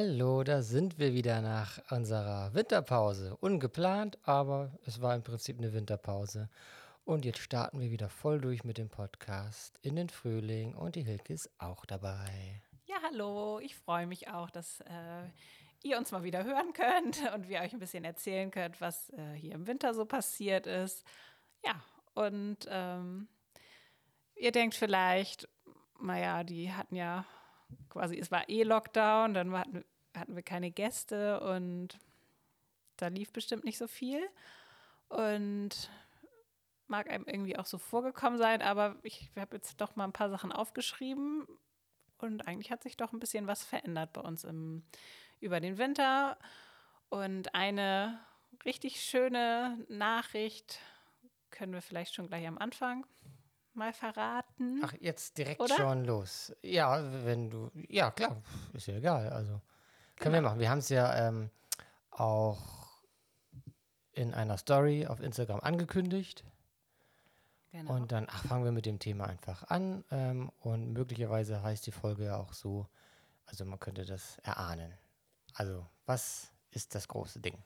Hallo, da sind wir wieder nach unserer Winterpause. Ungeplant, aber es war im Prinzip eine Winterpause. Und jetzt starten wir wieder voll durch mit dem Podcast in den Frühling und die Hilke ist auch dabei. Ja, hallo, ich freue mich auch, dass äh, ihr uns mal wieder hören könnt und wir euch ein bisschen erzählen könnt, was äh, hier im Winter so passiert ist. Ja, und ähm, ihr denkt vielleicht, naja, die hatten ja quasi, es war eh Lockdown, dann hatten, hatten wir keine Gäste und da lief bestimmt nicht so viel. Und mag einem irgendwie auch so vorgekommen sein, aber ich habe jetzt doch mal ein paar Sachen aufgeschrieben und eigentlich hat sich doch ein bisschen was verändert bei uns im, über den Winter. Und eine richtig schöne Nachricht können wir vielleicht schon gleich am Anfang mal verraten? Ach, jetzt direkt Oder? schon los. Ja, wenn du. Ja, klar, ist ja egal. Also können genau. wir machen. Wir haben es ja ähm, auch in einer Story auf Instagram angekündigt. Genau. Und dann ach, fangen wir mit dem Thema einfach an. Ähm, und möglicherweise heißt die Folge ja auch so, also man könnte das erahnen. Also, was ist das große Ding?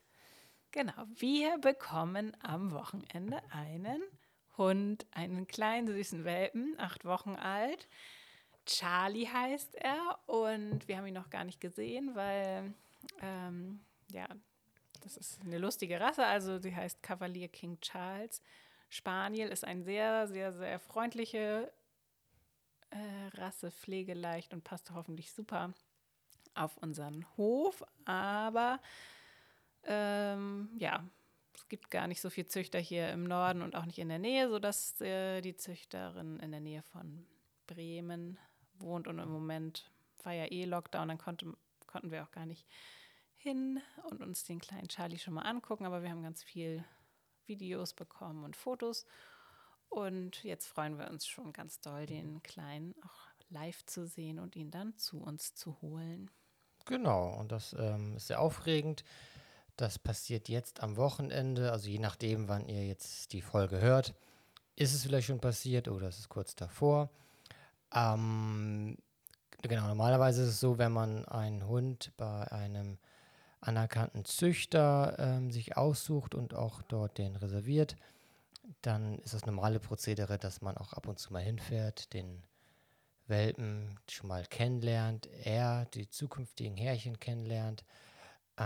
Genau, wir bekommen am Wochenende einen Hund, einen kleinen süßen Welpen, acht Wochen alt. Charlie heißt er und wir haben ihn noch gar nicht gesehen, weil ähm, ja, das ist eine lustige Rasse. Also sie heißt Cavalier King Charles. Spaniel ist eine sehr, sehr, sehr freundliche äh, Rasse, pflegeleicht und passt hoffentlich super auf unseren Hof. Aber ähm, ja, es gibt gar nicht so viele Züchter hier im Norden und auch nicht in der Nähe, sodass äh, die Züchterin in der Nähe von Bremen wohnt und im Moment war ja eh Lockdown, dann konnte, konnten wir auch gar nicht hin und uns den kleinen Charlie schon mal angucken, aber wir haben ganz viel Videos bekommen und Fotos und jetzt freuen wir uns schon ganz doll, den Kleinen auch live zu sehen und ihn dann zu uns zu holen. Genau, und das ähm, ist sehr aufregend. Das passiert jetzt am Wochenende, also je nachdem, wann ihr jetzt die Folge hört. Ist es vielleicht schon passiert oder ist es kurz davor? Ähm, genau, normalerweise ist es so, wenn man einen Hund bei einem anerkannten Züchter ähm, sich aussucht und auch dort den reserviert, dann ist das normale Prozedere, dass man auch ab und zu mal hinfährt, den Welpen schon mal kennenlernt, er die zukünftigen Härchen kennenlernt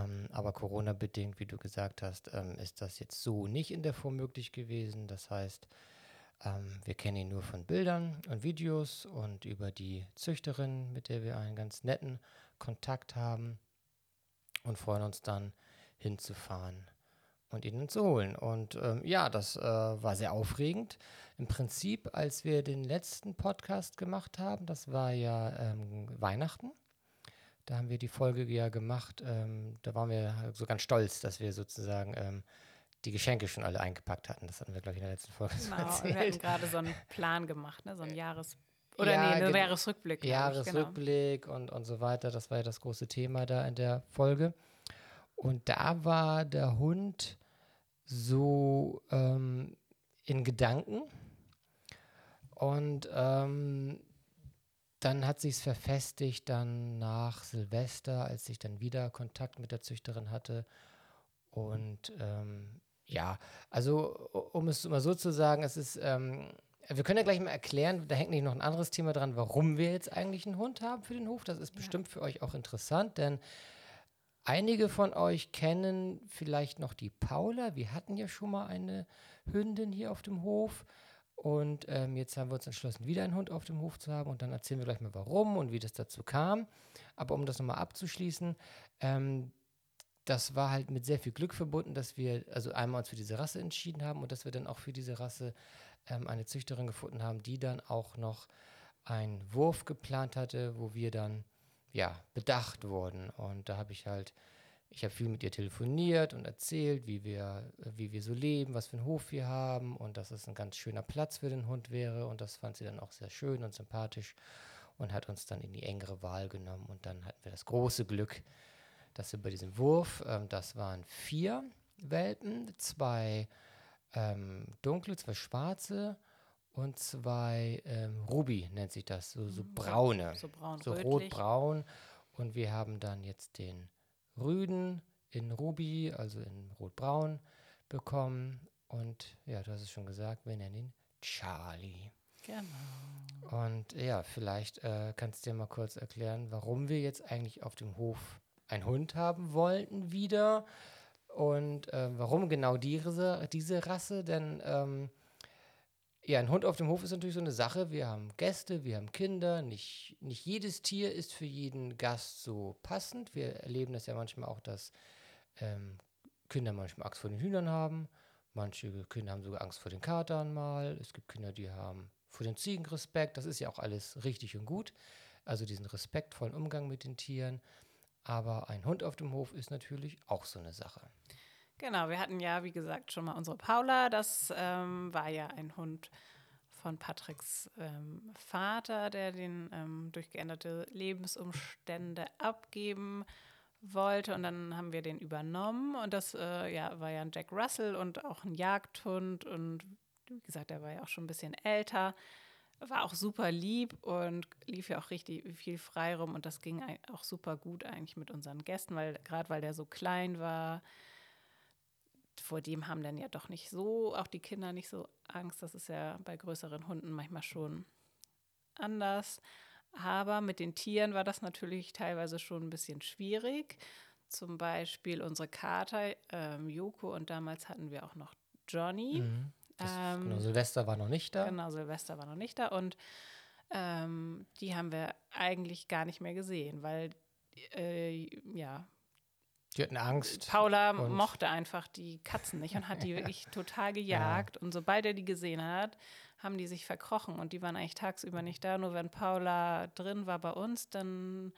ähm, aber Corona-bedingt, wie du gesagt hast, ähm, ist das jetzt so nicht in der Form möglich gewesen. Das heißt, ähm, wir kennen ihn nur von Bildern und Videos und über die Züchterin, mit der wir einen ganz netten Kontakt haben und freuen uns dann hinzufahren und ihn zu holen. Und ähm, ja, das äh, war sehr aufregend. Im Prinzip, als wir den letzten Podcast gemacht haben, das war ja ähm, Weihnachten. Da haben wir die Folge ja gemacht. Ähm, da waren wir so ganz stolz, dass wir sozusagen ähm, die Geschenke schon alle eingepackt hatten. Das hatten wir, glaube ich, in der letzten Folge genau, so erzählt. Wir hatten gerade so einen Plan gemacht, ne? so einen Jahres- oder ja, nee, einen Jahresrückblick. Jahresrückblick genau. und, und so weiter. Das war ja das große Thema da in der Folge. Und da war der Hund so ähm, in Gedanken. Und ähm, dann hat sich es verfestigt, dann nach Silvester, als ich dann wieder Kontakt mit der Züchterin hatte. Und ähm, ja, also um es mal so zu sagen, es ist, ähm, wir können ja gleich mal erklären, da hängt nicht noch ein anderes Thema dran, warum wir jetzt eigentlich einen Hund haben für den Hof. Das ist ja. bestimmt für euch auch interessant, denn einige von euch kennen vielleicht noch die Paula. Wir hatten ja schon mal eine Hündin hier auf dem Hof. Und ähm, jetzt haben wir uns entschlossen, wieder einen Hund auf dem Hof zu haben. Und dann erzählen wir gleich mal, warum und wie das dazu kam. Aber um das nochmal abzuschließen, ähm, das war halt mit sehr viel Glück verbunden, dass wir also einmal uns für diese Rasse entschieden haben und dass wir dann auch für diese Rasse ähm, eine Züchterin gefunden haben, die dann auch noch einen Wurf geplant hatte, wo wir dann ja bedacht wurden. Und da habe ich halt ich habe viel mit ihr telefoniert und erzählt, wie wir, wie wir so leben, was für einen Hof wir haben und dass es ein ganz schöner Platz für den Hund wäre. Und das fand sie dann auch sehr schön und sympathisch und hat uns dann in die engere Wahl genommen. Und dann hatten wir das große Glück, dass wir bei diesem Wurf, ähm, das waren vier Welpen, zwei ähm, dunkle, zwei schwarze und zwei ähm, Ruby nennt sich das, so, so mhm. braune, so, braun, so rot-braun. Und wir haben dann jetzt den Rüden in Ruby, also in Rotbraun, bekommen. Und ja, du hast es schon gesagt, wir nennen ihn Charlie. Genau. Und ja, vielleicht äh, kannst du dir mal kurz erklären, warum wir jetzt eigentlich auf dem Hof einen Hund haben wollten wieder und äh, warum genau diese, diese Rasse, denn ähm, ja, ein Hund auf dem Hof ist natürlich so eine Sache. Wir haben Gäste, wir haben Kinder. Nicht, nicht jedes Tier ist für jeden Gast so passend. Wir erleben das ja manchmal auch, dass ähm, Kinder manchmal Angst vor den Hühnern haben. Manche Kinder haben sogar Angst vor den Katern mal. Es gibt Kinder, die haben vor den Ziegen Respekt. Das ist ja auch alles richtig und gut. Also diesen respektvollen Umgang mit den Tieren. Aber ein Hund auf dem Hof ist natürlich auch so eine Sache. Genau, wir hatten ja, wie gesagt, schon mal unsere Paula. Das ähm, war ja ein Hund von Patricks ähm, Vater, der den ähm, durch geänderte Lebensumstände abgeben wollte. Und dann haben wir den übernommen. Und das äh, ja, war ja ein Jack Russell und auch ein Jagdhund. Und wie gesagt, der war ja auch schon ein bisschen älter. War auch super lieb und lief ja auch richtig viel frei rum. Und das ging auch super gut eigentlich mit unseren Gästen, weil gerade weil der so klein war, vor dem haben dann ja doch nicht so, auch die Kinder nicht so Angst. Das ist ja bei größeren Hunden manchmal schon anders. Aber mit den Tieren war das natürlich teilweise schon ein bisschen schwierig. Zum Beispiel unsere Kater, ähm, Joko und damals hatten wir auch noch Johnny. Mhm. Ähm, genau, Silvester war noch nicht da. Genau, Silvester war noch nicht da. Und ähm, die haben wir eigentlich gar nicht mehr gesehen, weil äh, ja, die hatten Angst. Paula mochte einfach die Katzen nicht und hat die wirklich total gejagt. Ja. Und sobald er die gesehen hat, haben die sich verkrochen und die waren eigentlich tagsüber nicht da. Nur wenn Paula drin war bei uns, dann,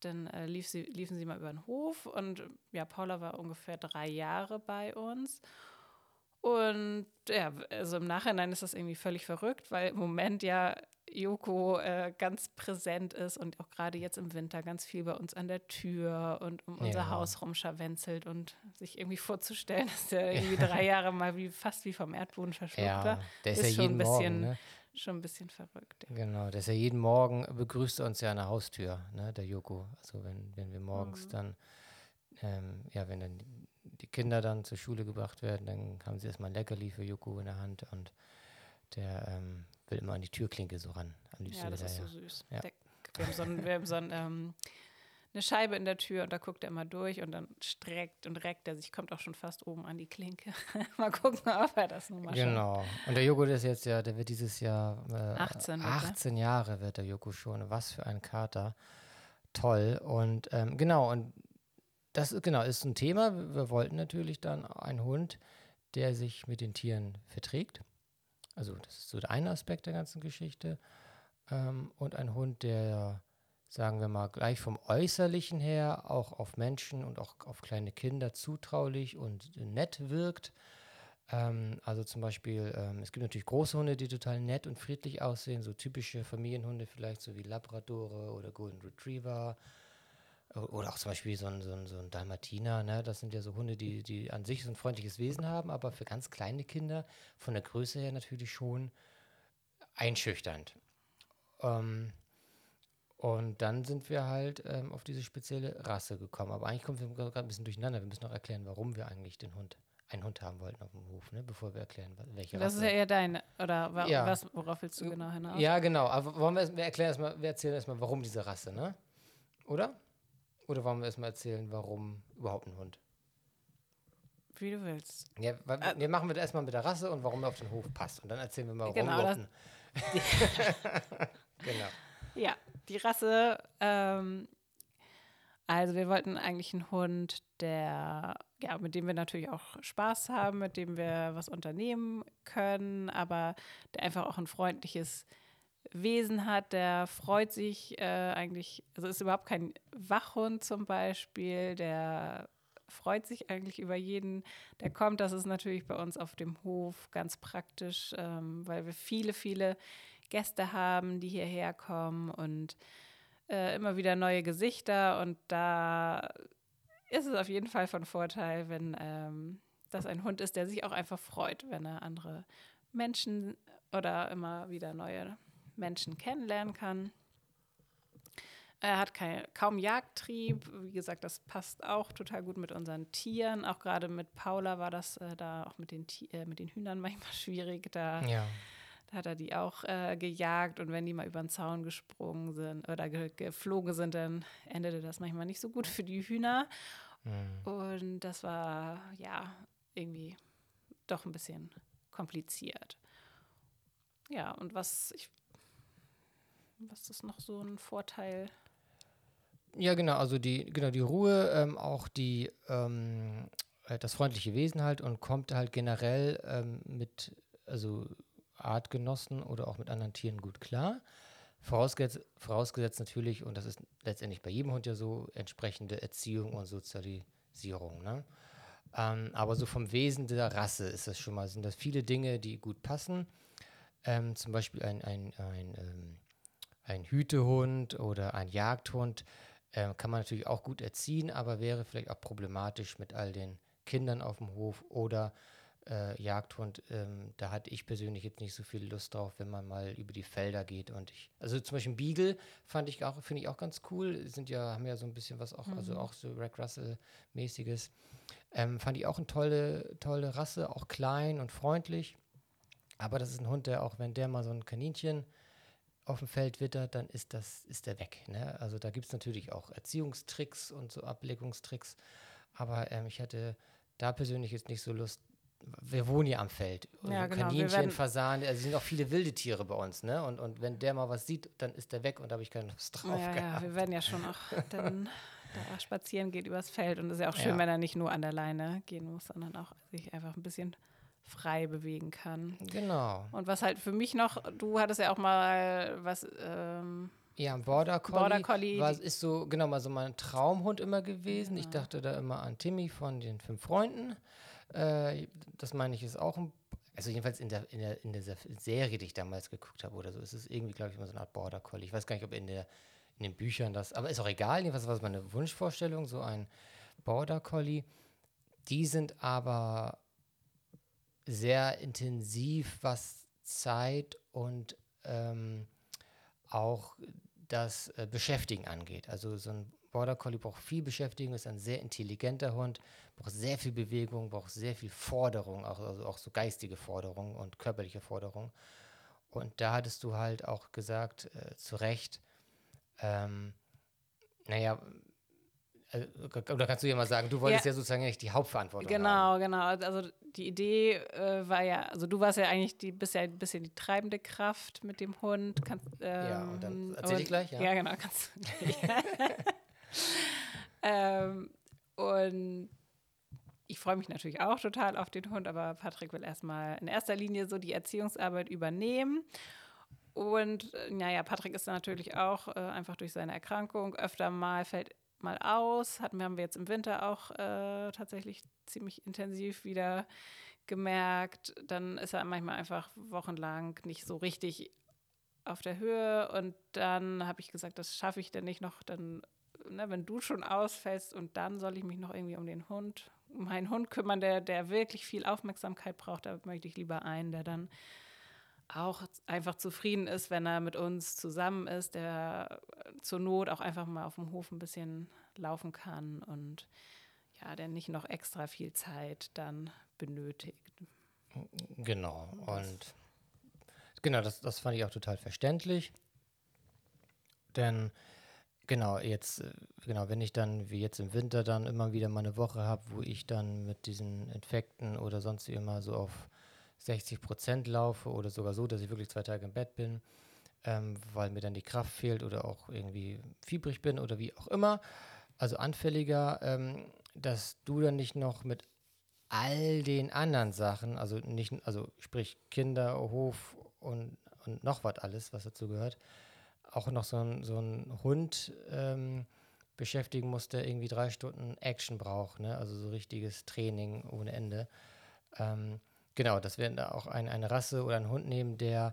dann äh, lief sie, liefen sie mal über den Hof. Und ja, Paula war ungefähr drei Jahre bei uns. Und ja, also im Nachhinein ist das irgendwie völlig verrückt, weil im Moment ja Joko äh, ganz präsent ist und auch gerade jetzt im Winter ganz viel bei uns an der Tür und um unser ja. Haus rumscharwenzelt und sich irgendwie vorzustellen, dass der irgendwie drei Jahre mal wie fast wie vom Erdboden verschluckt ja, war, der ist, ist ja schon ein bisschen, Morgen, ne? schon ein bisschen verrückt. Ja. Genau, der ist ja jeden Morgen begrüßt er uns ja an der Haustür, ne, der Joko. Also wenn, wenn wir morgens mhm. dann, ähm, ja, wenn dann die Kinder dann zur Schule gebracht werden, dann haben sie erstmal ein Leckerli für Joko in der Hand und der ähm, will immer an die Türklinke so ran. Am liebsten ja, das ist so süß. Ja. Der, wir haben so, ein, wir haben so ein, ähm, eine Scheibe in der Tür und da guckt er immer durch und dann streckt und reckt er sich, kommt auch schon fast oben an die Klinke. mal gucken, ob er das nun mal Genau. Schafft. Und der Joko ist jetzt ja, der wird dieses Jahr äh, 18, 18 Jahre wird der Joko schon. Was für ein Kater. Toll. Und ähm, genau, und das genau ist ein Thema. Wir wollten natürlich dann einen Hund, der sich mit den Tieren verträgt. Also das ist so der eine Aspekt der ganzen Geschichte. Ähm, und ein Hund, der, sagen wir mal, gleich vom Äußerlichen her auch auf Menschen und auch auf kleine Kinder zutraulich und nett wirkt. Ähm, also zum Beispiel, ähm, es gibt natürlich große Hunde, die total nett und friedlich aussehen, so typische Familienhunde vielleicht, so wie Labradore oder Golden Retriever oder auch zum Beispiel so ein, so ein, so ein Dalmatiner, ne? das sind ja so Hunde, die, die an sich so ein freundliches Wesen haben, aber für ganz kleine Kinder von der Größe her natürlich schon einschüchternd. Ähm, und dann sind wir halt ähm, auf diese spezielle Rasse gekommen. Aber eigentlich kommen wir gerade ein bisschen durcheinander. Wir müssen noch erklären, warum wir eigentlich den Hund, einen Hund haben wollten auf dem Hof, ne? bevor wir erklären, welche das Rasse. Das ist ja eher deine, oder wa ja. was, worauf willst du genau hinaus? Ja, genau. Aber wollen wir, wir erklären erstmal, wir erzählen erstmal, warum diese Rasse, ne? Oder? Oder wollen wir erstmal erzählen, warum überhaupt ein Hund? Wie du willst. Ja, weil, äh, wir machen wir erstmal mit der Rasse und warum er auf den Hof passt. Und dann erzählen wir mal, warum genau, ein Genau. Ja, die Rasse, ähm, also wir wollten eigentlich einen Hund, der, ja, mit dem wir natürlich auch Spaß haben, mit dem wir was unternehmen können, aber der einfach auch ein freundliches Wesen hat, der freut sich äh, eigentlich, also ist überhaupt kein Wachhund zum Beispiel, der freut sich eigentlich über jeden, der kommt. Das ist natürlich bei uns auf dem Hof ganz praktisch, ähm, weil wir viele, viele Gäste haben, die hierher kommen und äh, immer wieder neue Gesichter. Und da ist es auf jeden Fall von Vorteil, wenn ähm, das ein Hund ist, der sich auch einfach freut, wenn er andere Menschen oder immer wieder neue Menschen kennenlernen kann. Er hat kein, kaum Jagdtrieb. Wie gesagt, das passt auch total gut mit unseren Tieren. Auch gerade mit Paula war das äh, da auch mit den, äh, mit den Hühnern manchmal schwierig. Da, ja. da hat er die auch äh, gejagt und wenn die mal über den Zaun gesprungen sind oder ge geflogen sind, dann endete das manchmal nicht so gut für die Hühner. Mhm. Und das war ja irgendwie doch ein bisschen kompliziert. Ja, und was ich was ist noch so ein Vorteil? Ja, genau, also die, genau, die Ruhe, ähm, auch die, ähm, äh, das freundliche Wesen halt und kommt halt generell ähm, mit, also Artgenossen oder auch mit anderen Tieren gut klar. Vorausgesetzt, vorausgesetzt natürlich, und das ist letztendlich bei jedem Hund ja so, entsprechende Erziehung und Sozialisierung. Ne? Ähm, aber so vom Wesen der Rasse ist das schon mal, sind das viele Dinge, die gut passen. Ähm, zum Beispiel ein, ein, ein, ähm, ein Hütehund oder ein Jagdhund ähm, kann man natürlich auch gut erziehen, aber wäre vielleicht auch problematisch mit all den Kindern auf dem Hof oder äh, Jagdhund. Ähm, da hatte ich persönlich jetzt nicht so viel Lust drauf, wenn man mal über die Felder geht und ich, also zum Beispiel Beagle fand ich auch, finde ich auch ganz cool. Sind ja, haben ja so ein bisschen was auch, also mhm. also auch so Rack Russell-mäßiges. Ähm, fand ich auch eine tolle, tolle Rasse, auch klein und freundlich. Aber das ist ein Hund, der auch, wenn der mal so ein Kaninchen auf dem Feld wittert, dann ist das, ist der weg. Ne? Also da gibt es natürlich auch Erziehungstricks und so Ableckungstricks. Aber ähm, ich hatte da persönlich jetzt nicht so Lust. Wir wohnen ja am Feld. Ja, genau. Kaninchen, Fasan, also sind auch viele wilde Tiere bei uns, ne? Und, und wenn der mal was sieht, dann ist der weg und da habe ich keine Lust drauf. Ja, gehabt. ja, wir werden ja schon auch dann da spazieren geht übers Feld. Und es ist ja auch schön, ja. wenn er nicht nur an der Leine gehen muss, sondern auch sich einfach ein bisschen frei bewegen kann. Genau. Und was halt für mich noch, du hattest ja auch mal was. Ähm, ja, ein Border Collie. Border Collie. War, ist so, genau, mal so mein Traumhund immer gewesen. Ja. Ich dachte da immer an Timmy von den fünf Freunden. Äh, das meine ich ist auch ein, also jedenfalls in der, in der, in der Serie, die ich damals geguckt habe oder so, ist es irgendwie, glaube ich, immer so eine Art Border Collie. Ich weiß gar nicht, ob in der in den Büchern das, aber ist auch egal, jedenfalls war es meine Wunschvorstellung, so ein Border Collie. Die sind aber sehr intensiv, was Zeit und ähm, auch das äh, Beschäftigen angeht. Also so ein Border Collie braucht viel Beschäftigung, ist ein sehr intelligenter Hund, braucht sehr viel Bewegung, braucht sehr viel Forderung, auch, also auch so geistige Forderung und körperliche Forderung. Und da hattest du halt auch gesagt, äh, zu Recht, ähm, naja, oder kannst du ja mal sagen, du wolltest ja, ja sozusagen nicht die Hauptverantwortung genau, haben. Genau, genau. Also die Idee äh, war ja, also du warst ja eigentlich die, bist ja ein bisschen die treibende Kraft mit dem Hund. Kannst, ähm, ja, und dann erzähl und, ich gleich, ja. Ja, genau, kannst du. ähm, und ich freue mich natürlich auch total auf den Hund, aber Patrick will erstmal in erster Linie so die Erziehungsarbeit übernehmen. Und äh, naja, Patrick ist dann natürlich auch äh, einfach durch seine Erkrankung öfter mal, fällt mal aus. Hatten, haben wir jetzt im Winter auch äh, tatsächlich ziemlich intensiv wieder gemerkt. Dann ist er manchmal einfach wochenlang nicht so richtig auf der Höhe. Und dann habe ich gesagt, das schaffe ich denn nicht noch. Dann, ne, wenn du schon ausfällst und dann soll ich mich noch irgendwie um den Hund, um meinen Hund kümmern, der, der wirklich viel Aufmerksamkeit braucht, da möchte ich lieber einen, der dann auch einfach zufrieden ist, wenn er mit uns zusammen ist, der zur Not auch einfach mal auf dem Hof ein bisschen laufen kann und ja, der nicht noch extra viel Zeit dann benötigt. Genau, und genau, das, das fand ich auch total verständlich. Denn genau, jetzt, genau, wenn ich dann wie jetzt im Winter dann immer wieder mal eine Woche habe, wo ich dann mit diesen Infekten oder sonst wie immer so auf 60 Prozent laufe oder sogar so, dass ich wirklich zwei Tage im Bett bin, ähm, weil mir dann die Kraft fehlt oder auch irgendwie fiebrig bin oder wie auch immer, also anfälliger, ähm, dass du dann nicht noch mit all den anderen Sachen, also nicht, also sprich Kinder, Hof und, und noch was alles, was dazu gehört, auch noch so ein, so ein Hund ähm, beschäftigen muss, der irgendwie drei Stunden Action braucht, ne? also so richtiges Training ohne Ende. Ähm, Genau, dass wir da auch ein, eine Rasse oder einen Hund nehmen, der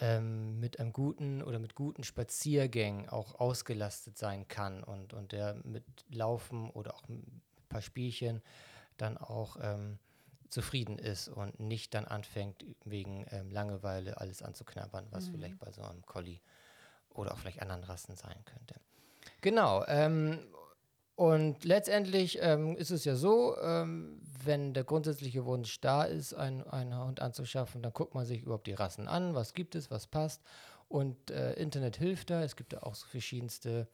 ähm, mit einem guten oder mit guten Spaziergängen auch ausgelastet sein kann und, und der mit Laufen oder auch ein paar Spielchen dann auch ähm, zufrieden ist und nicht dann anfängt, wegen ähm, Langeweile alles anzuknabbern, was mhm. vielleicht bei so einem Collie oder auch vielleicht anderen Rassen sein könnte. Genau. Ähm, und letztendlich ähm, ist es ja so, ähm, wenn der grundsätzliche Wunsch da ist, einen, einen Hund anzuschaffen, dann guckt man sich überhaupt die Rassen an, was gibt es, was passt. Und äh, Internet hilft da. Es gibt da auch so verschiedenste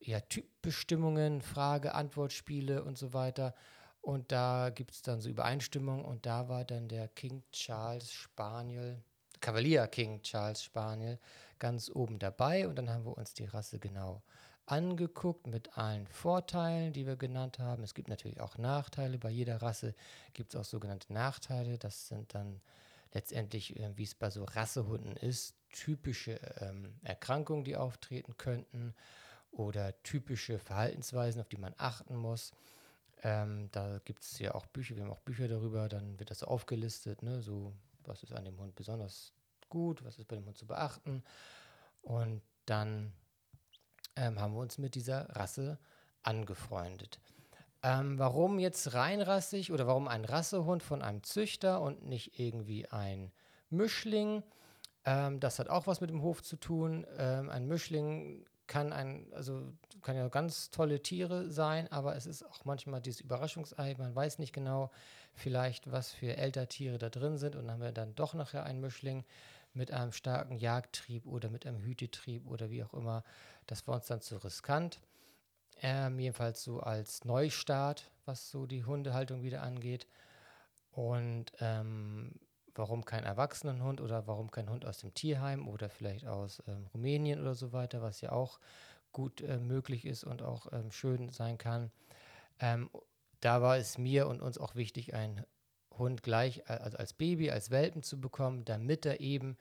ja, Typbestimmungen, Frage-Antwort-Spiele und so weiter. Und da gibt es dann so Übereinstimmungen. Und da war dann der King Charles Spaniel, Cavalier King Charles Spaniel, ganz oben dabei. Und dann haben wir uns die Rasse genau angeguckt mit allen Vorteilen, die wir genannt haben. Es gibt natürlich auch Nachteile. Bei jeder Rasse gibt es auch sogenannte Nachteile. Das sind dann letztendlich, äh, wie es bei so Rassehunden ist, typische ähm, Erkrankungen, die auftreten könnten oder typische Verhaltensweisen, auf die man achten muss. Ähm, da gibt es ja auch Bücher, wir haben auch Bücher darüber, dann wird das aufgelistet, ne? so was ist an dem Hund besonders gut, was ist bei dem Hund zu beachten. Und dann ähm, haben wir uns mit dieser Rasse angefreundet. Ähm, warum jetzt reinrassig oder warum ein Rassehund von einem Züchter und nicht irgendwie ein Mischling? Ähm, das hat auch was mit dem Hof zu tun. Ähm, ein Mischling kann ein, also kann ja ganz tolle Tiere sein, aber es ist auch manchmal dieses Überraschungsei. Man weiß nicht genau, vielleicht was für Elterntiere da drin sind und dann haben wir dann doch nachher einen Mischling mit einem starken Jagdtrieb oder mit einem Hütetrieb oder wie auch immer. Das war uns dann zu riskant. Ähm, jedenfalls so als Neustart, was so die Hundehaltung wieder angeht. Und ähm, warum kein Erwachsenenhund oder warum kein Hund aus dem Tierheim oder vielleicht aus ähm, Rumänien oder so weiter, was ja auch gut äh, möglich ist und auch ähm, schön sein kann. Ähm, da war es mir und uns auch wichtig, einen Hund gleich also als Baby, als Welpen zu bekommen, damit er eben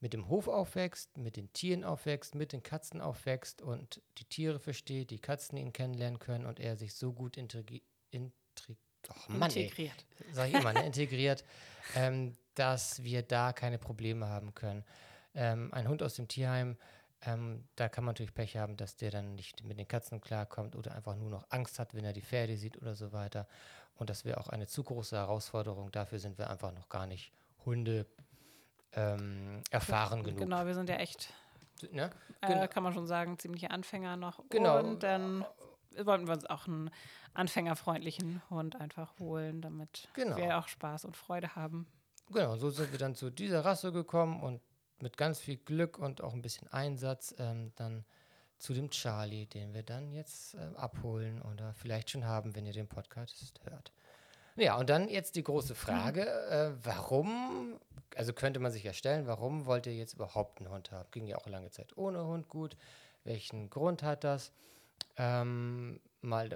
mit dem Hof aufwächst, mit den Tieren aufwächst, mit den Katzen aufwächst und die Tiere versteht, die Katzen ihn kennenlernen können und er sich so gut integri intri oh Mann, integriert, ey, sag ich immer, ne, integriert, ähm, dass wir da keine Probleme haben können. Ähm, ein Hund aus dem Tierheim, ähm, da kann man natürlich Pech haben, dass der dann nicht mit den Katzen klarkommt oder einfach nur noch Angst hat, wenn er die Pferde sieht oder so weiter. Und das wäre auch eine zu große Herausforderung. Dafür sind wir einfach noch gar nicht Hunde ähm, erfahren genug. Genau, wir sind ja echt, ne? äh, genau. kann man schon sagen, ziemliche Anfänger noch. Genau. Und dann wollten wir uns auch einen anfängerfreundlichen Hund einfach holen, damit genau. wir auch Spaß und Freude haben. Genau, so sind wir dann zu dieser Rasse gekommen und mit ganz viel Glück und auch ein bisschen Einsatz ähm, dann zu dem Charlie, den wir dann jetzt äh, abholen oder vielleicht schon haben, wenn ihr den Podcast hört. Ja, und dann jetzt die große Frage, äh, warum, also könnte man sich ja stellen, warum wollt ihr jetzt überhaupt einen Hund haben? Ging ja auch lange Zeit ohne Hund gut. Welchen Grund hat das? Ähm, mal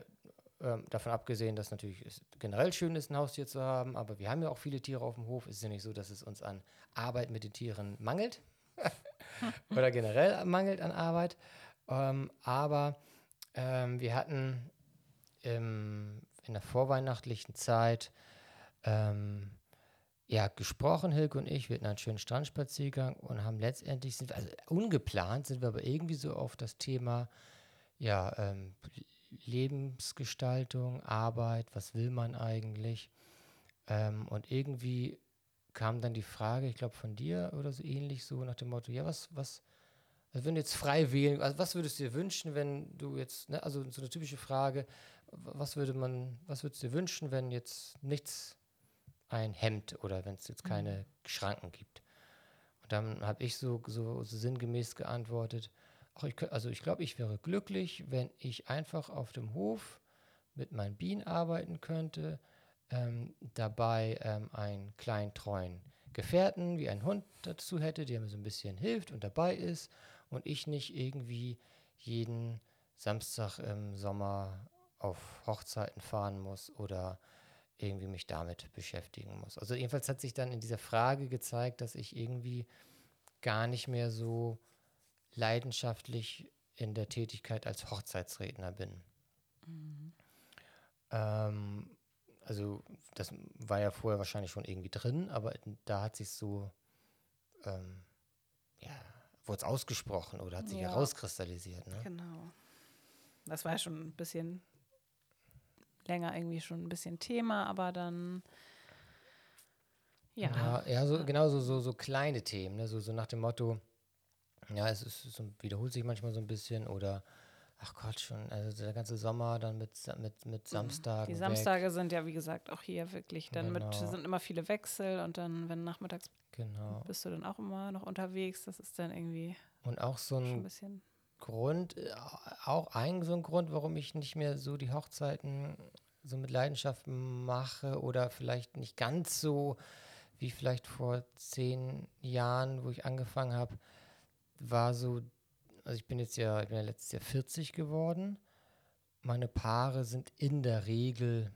äh, davon abgesehen, dass natürlich es generell schön ist, ein Haustier zu haben, aber wir haben ja auch viele Tiere auf dem Hof. Es ist ja nicht so, dass es uns an Arbeit mit den Tieren mangelt oder generell mangelt an Arbeit. Ähm, aber ähm, wir hatten im in der vorweihnachtlichen Zeit ähm, ja, gesprochen, Hilke und ich. Wir hatten einen schönen Strandspaziergang und haben letztendlich, sind also ungeplant, sind wir aber irgendwie so auf das Thema ja, ähm, Lebensgestaltung, Arbeit, was will man eigentlich? Ähm, und irgendwie kam dann die Frage, ich glaube von dir oder so ähnlich, so nach dem Motto, ja, was, was, also wenn du jetzt frei wählen, also was würdest du dir wünschen, wenn du jetzt, ne, also so eine typische Frage, was würde man, was würdest du dir wünschen, wenn jetzt nichts ein Hemd oder wenn es jetzt keine mhm. Schranken gibt? Und dann habe ich so, so, so, sinngemäß geantwortet, ach, ich, also ich glaube, ich wäre glücklich, wenn ich einfach auf dem Hof mit meinen Bienen arbeiten könnte, ähm, dabei ähm, einen kleinen treuen Gefährten wie ein Hund dazu hätte, der mir so ein bisschen hilft und dabei ist und ich nicht irgendwie jeden Samstag im Sommer auf Hochzeiten fahren muss oder irgendwie mich damit beschäftigen muss. Also jedenfalls hat sich dann in dieser Frage gezeigt, dass ich irgendwie gar nicht mehr so leidenschaftlich in der Tätigkeit als Hochzeitsredner bin. Mhm. Ähm, also das war ja vorher wahrscheinlich schon irgendwie drin, aber da hat sich so, ähm, ja, wurde es ausgesprochen oder hat sich ja. herauskristallisiert. Ne? Genau. Das war ja schon ein bisschen länger irgendwie schon ein bisschen Thema, aber dann ja. Ja, ja so, genau so, so, so kleine Themen, ne? so, so nach dem Motto, ja, es, ist, so, wiederholt sich manchmal so ein bisschen oder ach Gott, schon, also der ganze Sommer dann mit, mit, mit Samstagen. Die weg. Samstage sind ja, wie gesagt, auch hier wirklich dann mit, Genau. sind immer viele Wechsel und dann, wenn nachmittags Genau. bist du dann auch immer noch unterwegs. Das ist dann irgendwie Und auch so schon ein ein bisschen. Grund, äh, auch ein so ein Grund, warum ich nicht mehr so die Hochzeiten so mit Leidenschaft mache oder vielleicht nicht ganz so wie vielleicht vor zehn Jahren, wo ich angefangen habe, war so, also ich bin jetzt ja, ich bin ja letztes Jahr 40 geworden. Meine Paare sind in der Regel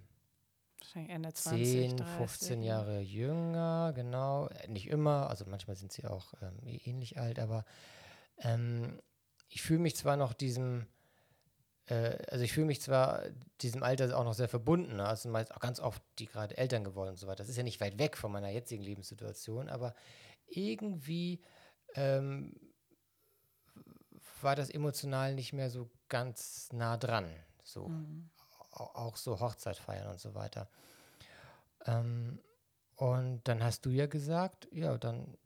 Ende 20, 10, 30. 15 Jahre jünger, genau. Äh, Nicht immer, also manchmal sind sie auch ähm, eh- ähnlich alt, aber ähm, ich fühle mich zwar noch diesem, äh, also ich fühle mich zwar diesem Alter auch noch sehr verbunden, ne? also meist auch ganz oft die gerade Eltern geworden und so weiter. Das ist ja nicht weit weg von meiner jetzigen Lebenssituation, aber irgendwie ähm, war das emotional nicht mehr so ganz nah dran. So Mhm. au- auch so Hochzeit feiern und so weiter. Ähm, und dann hast du ja gesagt, ja, dann,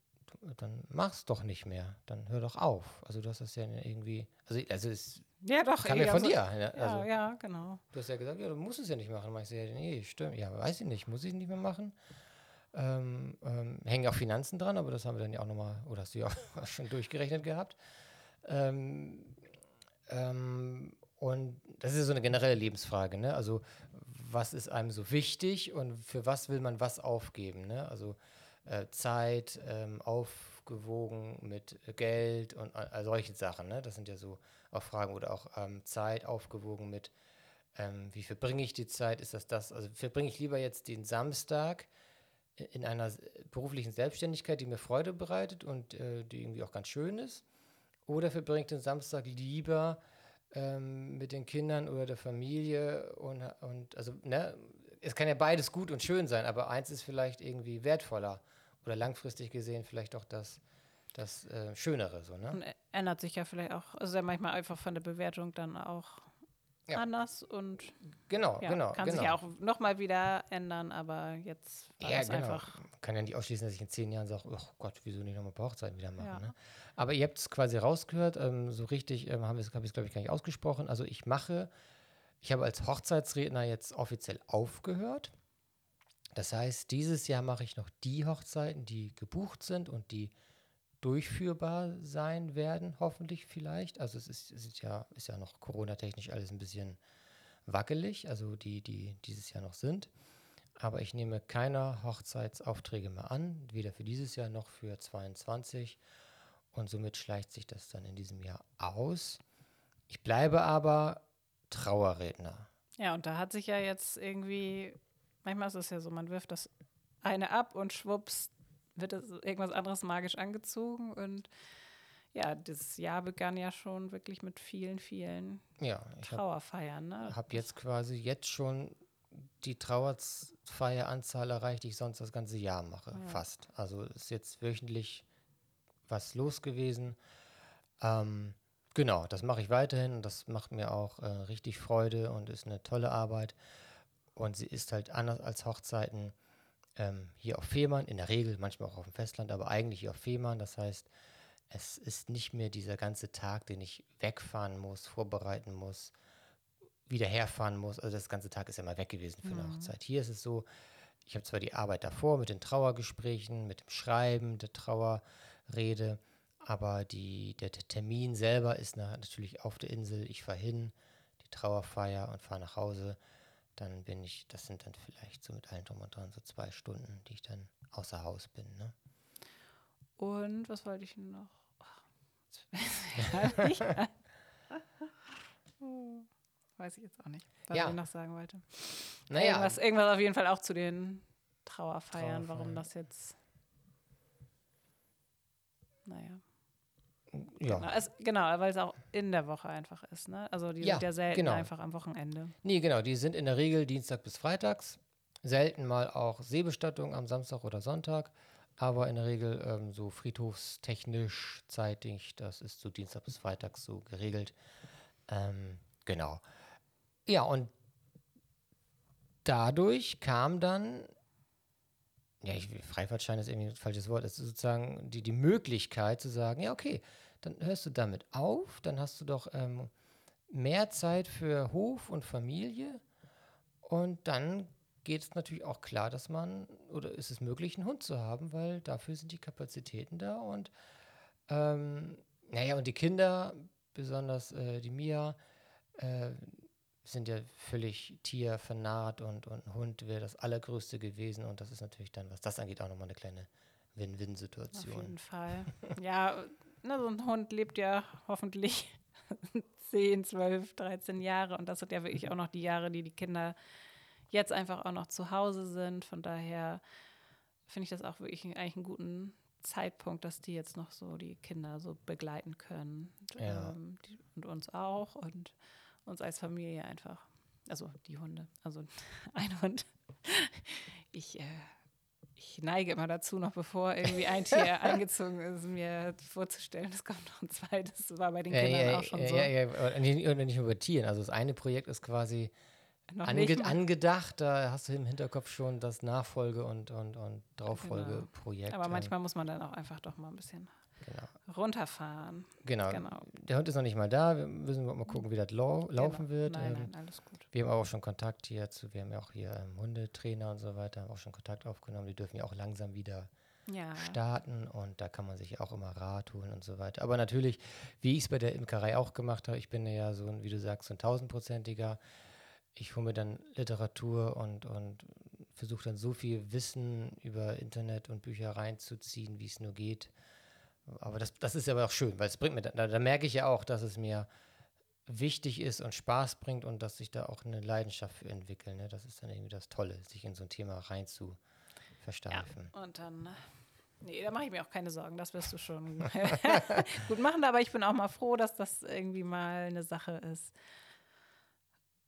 dann mach's doch nicht mehr, dann hör doch auf. Also du hast das ja irgendwie, also, also es Ja, doch. kam eh, ja von also- dir. ne? Ja, Also, ja, genau. Du hast ja gesagt, ja, du musst es ja nicht machen. Ich ja, nee, stimmt. Ja, weiß ich nicht, muss ich nicht mehr machen. Ähm, ähm, hängen auch Finanzen dran, aber das haben wir dann ja auch nochmal, oder hast du ja auch schon durchgerechnet gehabt. Ähm, ähm, und das ist so eine generelle Lebensfrage, ne? Also, was ist einem so wichtig und für was will man was aufgeben, ne? Also, Zeit ähm, aufgewogen mit äh, Geld und all, all solche Sachen, ne? Das sind ja so auch Fragen oder auch ähm, Zeit aufgewogen mit, ähm, wie verbringe ich die Zeit? Ist das das? Also, verbringe ich lieber jetzt den Samstag in einer beruflichen Selbstständigkeit, die mir Freude bereitet und äh, die irgendwie auch ganz schön ist? Oder verbringe ich den Samstag lieber ähm, mit den Kindern oder der Familie und, und also, ne, es kann ja beides gut und schön sein, aber eins ist vielleicht irgendwie wertvoller oder langfristig gesehen vielleicht auch das, das äh, Schönere, so, ne? Und ändert sich ja vielleicht auch, also ja manchmal einfach von der Bewertung dann auch Ja. anders und Genau, ja, genau, kann genau. sich ja auch nochmal wieder ändern, aber jetzt war Ja, genau. einfach. Kann ja nicht ausschließen, dass ich in zehn Jahren sage, oh Gott, wieso nicht nochmal ein paar Hochzeiten wieder machen. Ja. Ne? Aber ihr habt es quasi rausgehört, ähm, so richtig ähm, habe ich es, glaube ich, gar nicht ausgesprochen. Also ich mache, ich habe als Hochzeitsredner jetzt offiziell aufgehört. Das heißt, dieses Jahr mache ich noch die Hochzeiten, die gebucht sind und die durchführbar sein werden, hoffentlich vielleicht. Also es ist, es ist ja, ist ja noch Corona-technisch alles ein bisschen wackelig, also die, die dieses Jahr noch sind. Aber ich nehme keine Hochzeitsaufträge mehr an, weder für dieses Jahr noch für 22. Und somit schleicht sich das dann in diesem Jahr aus. Ich bleibe aber Trauerredner. Ja, und da hat sich ja jetzt irgendwie, manchmal ist es ja so, man wirft das eine ab und schwupps wird das irgendwas anderes magisch angezogen und ja, das Jahr begann ja schon wirklich mit vielen, vielen Ja, ich habe Trauerfeiern, ne? hab jetzt quasi jetzt schon die Trauerfeieranzahl erreicht, die ich sonst das ganze Jahr mache, Ja. fast. Also ist jetzt wöchentlich was los gewesen. Ähm, genau, das mache ich weiterhin und das macht mir auch äh, richtig Freude und ist eine tolle Arbeit. Und sie ist halt anders als Hochzeiten ähm, hier auf Fehmarn, in der Regel, manchmal auch auf dem Festland, aber eigentlich hier auf Fehmarn. Das heißt, es ist nicht mehr dieser ganze Tag, den ich wegfahren muss, vorbereiten muss, wieder herfahren muss. Also das ganze Tag ist ja mal weg gewesen für eine Mhm. Hochzeit. Hier ist es so, ich habe zwar die Arbeit davor mit den Trauergesprächen, mit dem Schreiben der Trauerrede, aber die, der, der Termin selber ist na, natürlich auf der Insel. Ich fahre hin, die Trauerfeier und fahre nach Hause. Dann bin ich, das sind dann vielleicht so mit allen drum und dran so zwei Stunden, die ich dann außer Haus bin. Ne? Und was wollte ich noch? Oh, Weiß ich jetzt auch nicht, was Ja. ich noch sagen wollte. Naja, Irgendwas, irgendwas auf jeden Fall auch zu den Trauerfeiern, warum Trauerfeiern. das jetzt. Naja. Ja. Genau, es, genau weil es auch in der Woche einfach ist, ne? Also die Ja, sind ja selten genau. einfach am Wochenende. Nee, genau, die sind in der Regel Dienstag bis Freitags. Selten mal auch Seebestattung am Samstag oder Sonntag. Aber in der Regel ähm, so friedhofstechnisch zeitig, das ist so Dienstag bis Freitags so geregelt. Ähm, genau. Ja, und dadurch kam dann, ja, ich, Freifahrtschein ist irgendwie ein falsches Wort, es ist sozusagen die, die Möglichkeit zu sagen, ja, okay, dann hörst du damit auf, dann hast du doch ähm, mehr Zeit für Hof und Familie. Und dann geht es natürlich auch klar, dass man, oder ist es möglich, einen Hund zu haben, weil dafür sind die Kapazitäten da. Und ähm, naja, und die Kinder, besonders äh, die Mia, äh, sind ja völlig tiervernarrt und, und ein Hund wäre das Allergrößte gewesen. Und das ist natürlich dann, was das angeht, auch nochmal eine kleine Win-Win-Situation. Auf jeden Fall. ja, na, so ein Hund lebt ja hoffentlich 10, 12, 13 Jahre. Und das sind ja wirklich auch noch die Jahre, die die Kinder jetzt einfach auch noch zu Hause sind. Von daher finde ich das auch wirklich eigentlich einen guten Zeitpunkt, dass die jetzt noch so die Kinder so begleiten können. Ja. ähm, die, und uns auch und uns als Familie einfach. Also die Hunde. Also ein Hund. Ich, äh, ich neige immer dazu, noch bevor irgendwie ein Tier eingezogen ist, mir vorzustellen, es kommt noch ein zweites. Das war bei den Ja, Kindern ja, auch schon ja, so. ja, ja, und nicht, und nicht nur über Tieren. Also das eine Projekt ist quasi ange angedacht. Da hast du im Hinterkopf schon das Nachfolge- und, und, und Drauffolgeprojekt. Aber ähm, manchmal muss man dann auch einfach doch mal ein bisschen Genau. runterfahren. Genau. Genau. Der Hund ist noch nicht mal da. Wir müssen mal gucken, wie das lau laufen Genau. wird. Nein, ähm, nein, alles gut. Wir haben auch schon Kontakt hier zu, wir haben ja auch hier ähm, Hundetrainer und so weiter, haben auch schon Kontakt aufgenommen. Die dürfen ja auch langsam wieder Ja. starten und da kann man sich auch immer Rat holen und so weiter. Aber natürlich, wie ich es bei der Imkerei auch gemacht habe, ich bin ja so ein, wie du sagst, so ein tausendprozentiger. Ich hole mir dann Literatur und, und versuche dann so viel Wissen über Internet und Bücher reinzuziehen, wie es nur geht. Aber das, das ist aber auch schön, weil es bringt mir, da, da merke ich ja auch, dass es mir wichtig ist und Spaß bringt und dass ich da auch eine Leidenschaft für entwickle. Ne? Das ist dann irgendwie das Tolle, sich in so ein Thema rein zu Ja, versteifen. und dann, nee, da mache ich mir auch keine Sorgen, das wirst du schon gut machen. Aber ich bin auch mal froh, dass das irgendwie mal eine Sache ist,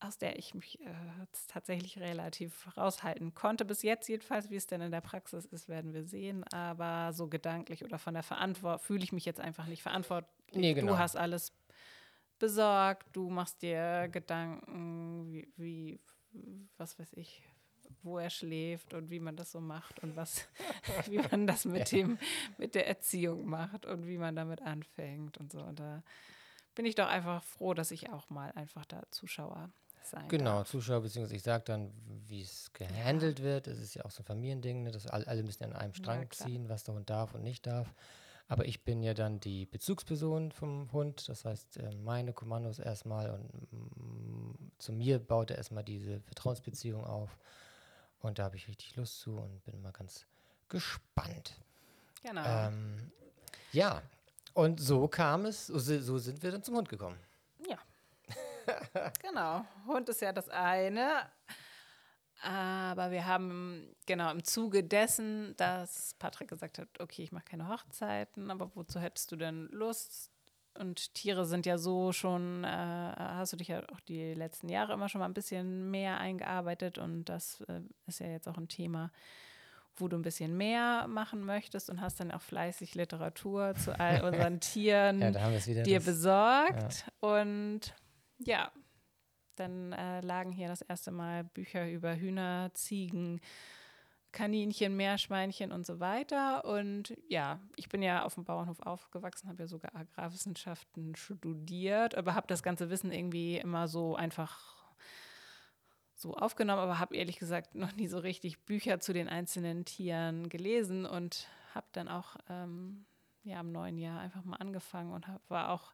aus der ich mich äh, tatsächlich relativ raushalten konnte. Bis jetzt jedenfalls, wie es denn in der Praxis ist, werden wir sehen. Aber so gedanklich oder von der Verantwortung fühle ich mich jetzt einfach nicht verantwortlich. Nee, genau. Du hast alles besorgt, du machst dir Gedanken, wie, wie was weiß ich, wo er schläft und wie man das so macht und was, wie man das mit dem, mit der Erziehung macht und wie man damit anfängt und so. Und da bin ich doch einfach froh, dass ich auch mal einfach da Zuschauer sein Genau, darf. Zuschauer, beziehungsweise ich sage dann, wie es gehandelt wird. Es ist ja auch so ein Familiending, ne? dass alle, alle müssen an einem Strang klar. ziehen, was der Hund darf und nicht darf. Aber ich bin ja dann die Bezugsperson vom Hund. Das heißt, äh, meine Kommandos erstmal und zu mir baut er erstmal diese Vertrauensbeziehung auf. Und da habe ich richtig Lust zu und bin mal ganz gespannt. Genau. Ähm, ja, und so kam es, so, so sind wir dann zum Hund gekommen. Ja. genau. Hund ist ja das eine. Aber wir haben genau im Zuge dessen, dass Patrick gesagt hat, okay, ich mache keine Hochzeiten, aber wozu hättest du denn Lust? Und Tiere sind ja so schon, äh, hast du dich ja auch die letzten Jahre immer schon mal ein bisschen mehr eingearbeitet und das äh, ist ja jetzt auch ein Thema, wo du ein bisschen mehr machen möchtest und hast dann auch fleißig Literatur zu all unseren Tieren Ja, dir besorgt. Und ja, dann äh, lagen hier das erste Mal Bücher über Hühner, Ziegen, Kaninchen, Meerschweinchen und so weiter. Und ja, ich bin ja auf dem Bauernhof aufgewachsen, habe ja sogar Agrarwissenschaften studiert, aber habe das ganze Wissen irgendwie immer so einfach so aufgenommen, aber habe ehrlich gesagt noch nie so richtig Bücher zu den einzelnen Tieren gelesen und habe dann auch ähm, ja im neuen Jahr einfach mal angefangen und hab, war auch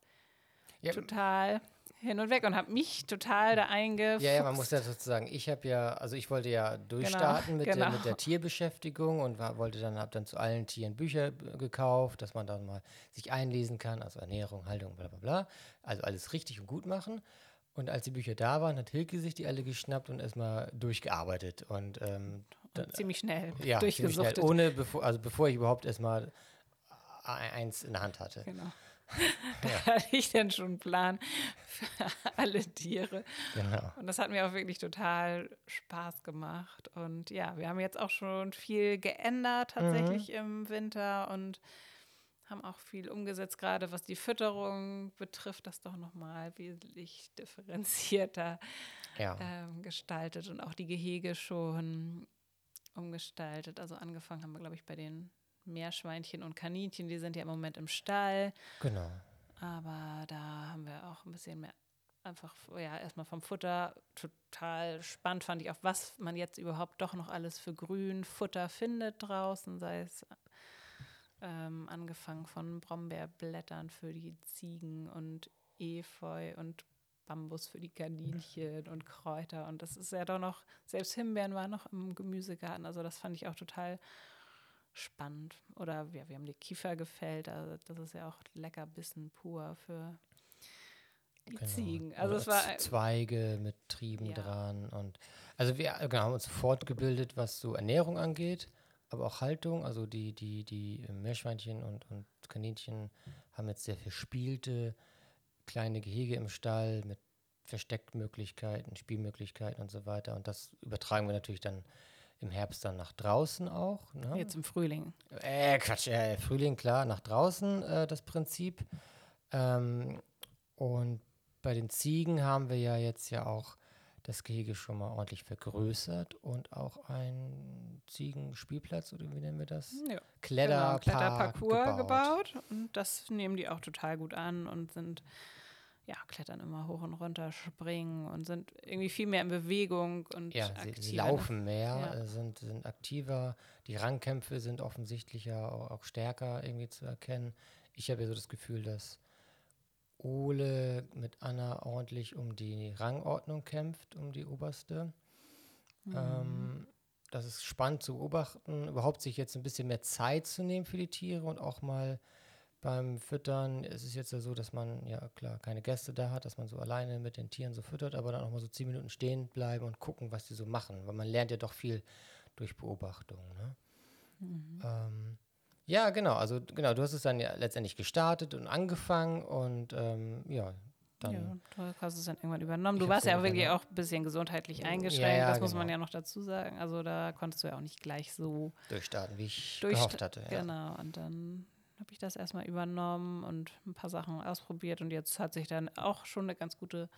Ja, total hin und weg und habe mich total da eingefuchst. Ja, ja, man muss ja sozusagen, ich habe ja, also ich wollte ja durchstarten mit, der, genau. mit der Tierbeschäftigung und war, wollte dann, habe dann zu allen Tieren Bücher gekauft, dass man dann mal sich einlesen kann, also Ernährung, Haltung, bla bla bla. Also alles richtig und gut machen. Und als die Bücher da waren, hat Hilke sich die alle geschnappt und erstmal durchgearbeitet. Und ähm, dann, ziemlich schnell ja, ziemlich schnell, durchgesuchtet. ohne, bevor, also bevor ich überhaupt erstmal e- eins in der Hand hatte. Genau. da hatte ich dann schon einen Plan für alle Tiere. Genau. Und das hat mir auch wirklich total Spaß gemacht. Und ja, wir haben jetzt auch schon viel geändert tatsächlich im Winter und haben auch viel umgesetzt, gerade was die Fütterung betrifft, das doch nochmal wesentlich differenzierter Ja. ähm, gestaltet und auch die Gehege schon umgestaltet. Also angefangen haben wir, glaube ich, bei den Meerschweinchen und Kaninchen, die sind ja im Moment im Stall. Genau. Aber da haben wir auch ein bisschen mehr einfach, ja, erstmal vom Futter total spannend fand ich auch, was man jetzt überhaupt doch noch alles für Grünfutter findet draußen, sei es ähm, angefangen von Brombeerblättern für die Ziegen und Efeu und Bambus für die Kaninchen und Kräuter. Und das ist ja doch noch, selbst Himbeeren waren noch im Gemüsegarten. Also das fand ich auch total spannend. Oder ja, wir haben die Kiefer gefällt. Also das ist ja auch Leckerbissen pur für die genau. Ziegen. Also Oder es war Zweige mit Trieben ja. dran und also wir genau, haben uns fortgebildet, was so Ernährung angeht, aber auch Haltung. Also die die die Meerschweinchen und und Kaninchen haben jetzt sehr verspielte kleine Gehege im Stall mit Versteckmöglichkeiten, Spielmöglichkeiten und so weiter. Und das übertragen wir natürlich dann im Herbst dann nach draußen auch. Ne? Jetzt im Frühling. Äh, Quatsch, äh, Frühling, klar, nach draußen äh, das Prinzip. Ähm, und bei den Ziegen haben wir ja jetzt ja auch das Gehege schon mal ordentlich vergrößert und auch ein Ziegenspielplatz oder wie nennen wir das? Ja. Kletterpark genau, Kletterparcours gebaut. gebaut. Und das nehmen die auch total gut an und sind ja, klettern immer hoch und runter, springen und sind irgendwie viel mehr in Bewegung und ja, sie, sie laufen mehr, ja. Äh, sind, sind aktiver. Die Rangkämpfe sind offensichtlicher, auch, auch stärker irgendwie zu erkennen. Ich habe ja so das Gefühl, dass Ole mit Anna ordentlich um die Rangordnung kämpft, um die oberste. Mhm. Ähm, das ist spannend zu beobachten, überhaupt sich jetzt ein bisschen mehr Zeit zu nehmen für die Tiere und auch mal beim Füttern ist es jetzt ja so, dass man ja klar keine Gäste da hat, dass man so alleine mit den Tieren so füttert, aber dann auch mal so zehn Minuten stehen bleiben und gucken, was die so machen, weil man lernt ja doch viel durch Beobachtung. Ne? Mhm. Ähm, ja, genau, also genau, du hast es dann ja letztendlich gestartet und angefangen und ähm, ja, dann. Ja, du hast es dann irgendwann übernommen. Du warst ja wirklich auch ein bisschen gesundheitlich eingeschränkt, ja, ja, das muss man genau. ja noch dazu sagen. Also da konntest du ja auch nicht gleich so durchstarten, wie ich gehofft hatte. Ja. Genau, und dann habe ich das erstmal übernommen und ein paar Sachen ausprobiert und jetzt hat sich dann auch schon eine ganz gute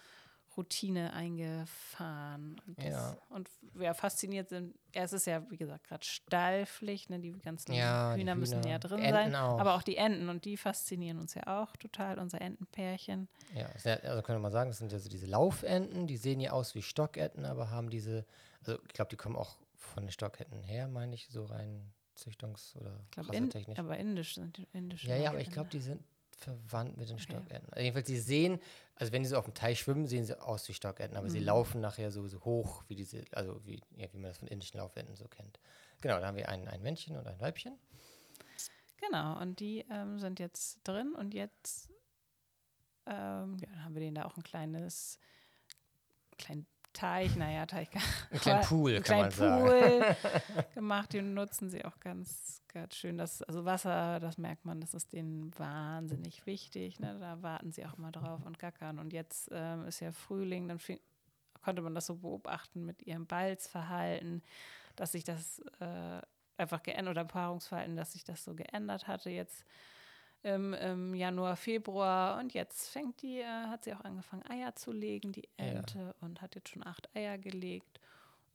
Routine eingefahren. Und, das, ja. und wer fasziniert sind, es ist ja, wie gesagt, gerade Stallpflicht, ne? die ganzen ja, Hühner, die müssen ja drin Enten sein, auch. aber auch die Enten und die faszinieren uns ja auch total, unser Entenpärchen. Ja, also können wir mal sagen, das sind ja so diese Laufenten, die sehen ja aus wie Stockenten, aber haben diese, also ich glaube, die kommen auch von den Stockenten her, meine ich, so rein Züchtungs- oder Rassetechnisch. In, aber indisch sind indisch. Ja, ja, aber ich glaube, die sind verwandt mit den okay. Stockenten. Also jedenfalls, sie sehen, also wenn sie so auf dem Teich schwimmen, sehen sie aus wie Stockenten, aber mhm. sie laufen nachher sowieso hoch, wie diese, also wie, ja, wie man das von indischen Laufenten so kennt. Genau, da haben wir ein, ein Männchen und ein Weibchen. Genau, und die ähm, sind jetzt drin und jetzt ähm, ja, haben wir denen da auch ein kleines, kleinen Teich, naja, Teich. Ein kleinen Pool, ein kann man Pool gemacht. Den nutzen sie auch ganz, ganz schön. Das, also Wasser, das merkt man, das ist denen wahnsinnig wichtig. Ne? Da warten sie auch immer drauf und gackern. Und jetzt ähm, ist ja Frühling, dann fing, konnte man das so beobachten mit ihrem Balzverhalten, dass sich das äh, einfach geändert oder Paarungsverhalten, dass sich das so geändert hatte. Jetzt im, im, Januar, Februar und jetzt fängt die, äh, hat sie auch angefangen, Eier zu legen, die Ente, ja. und hat jetzt schon acht Eier gelegt.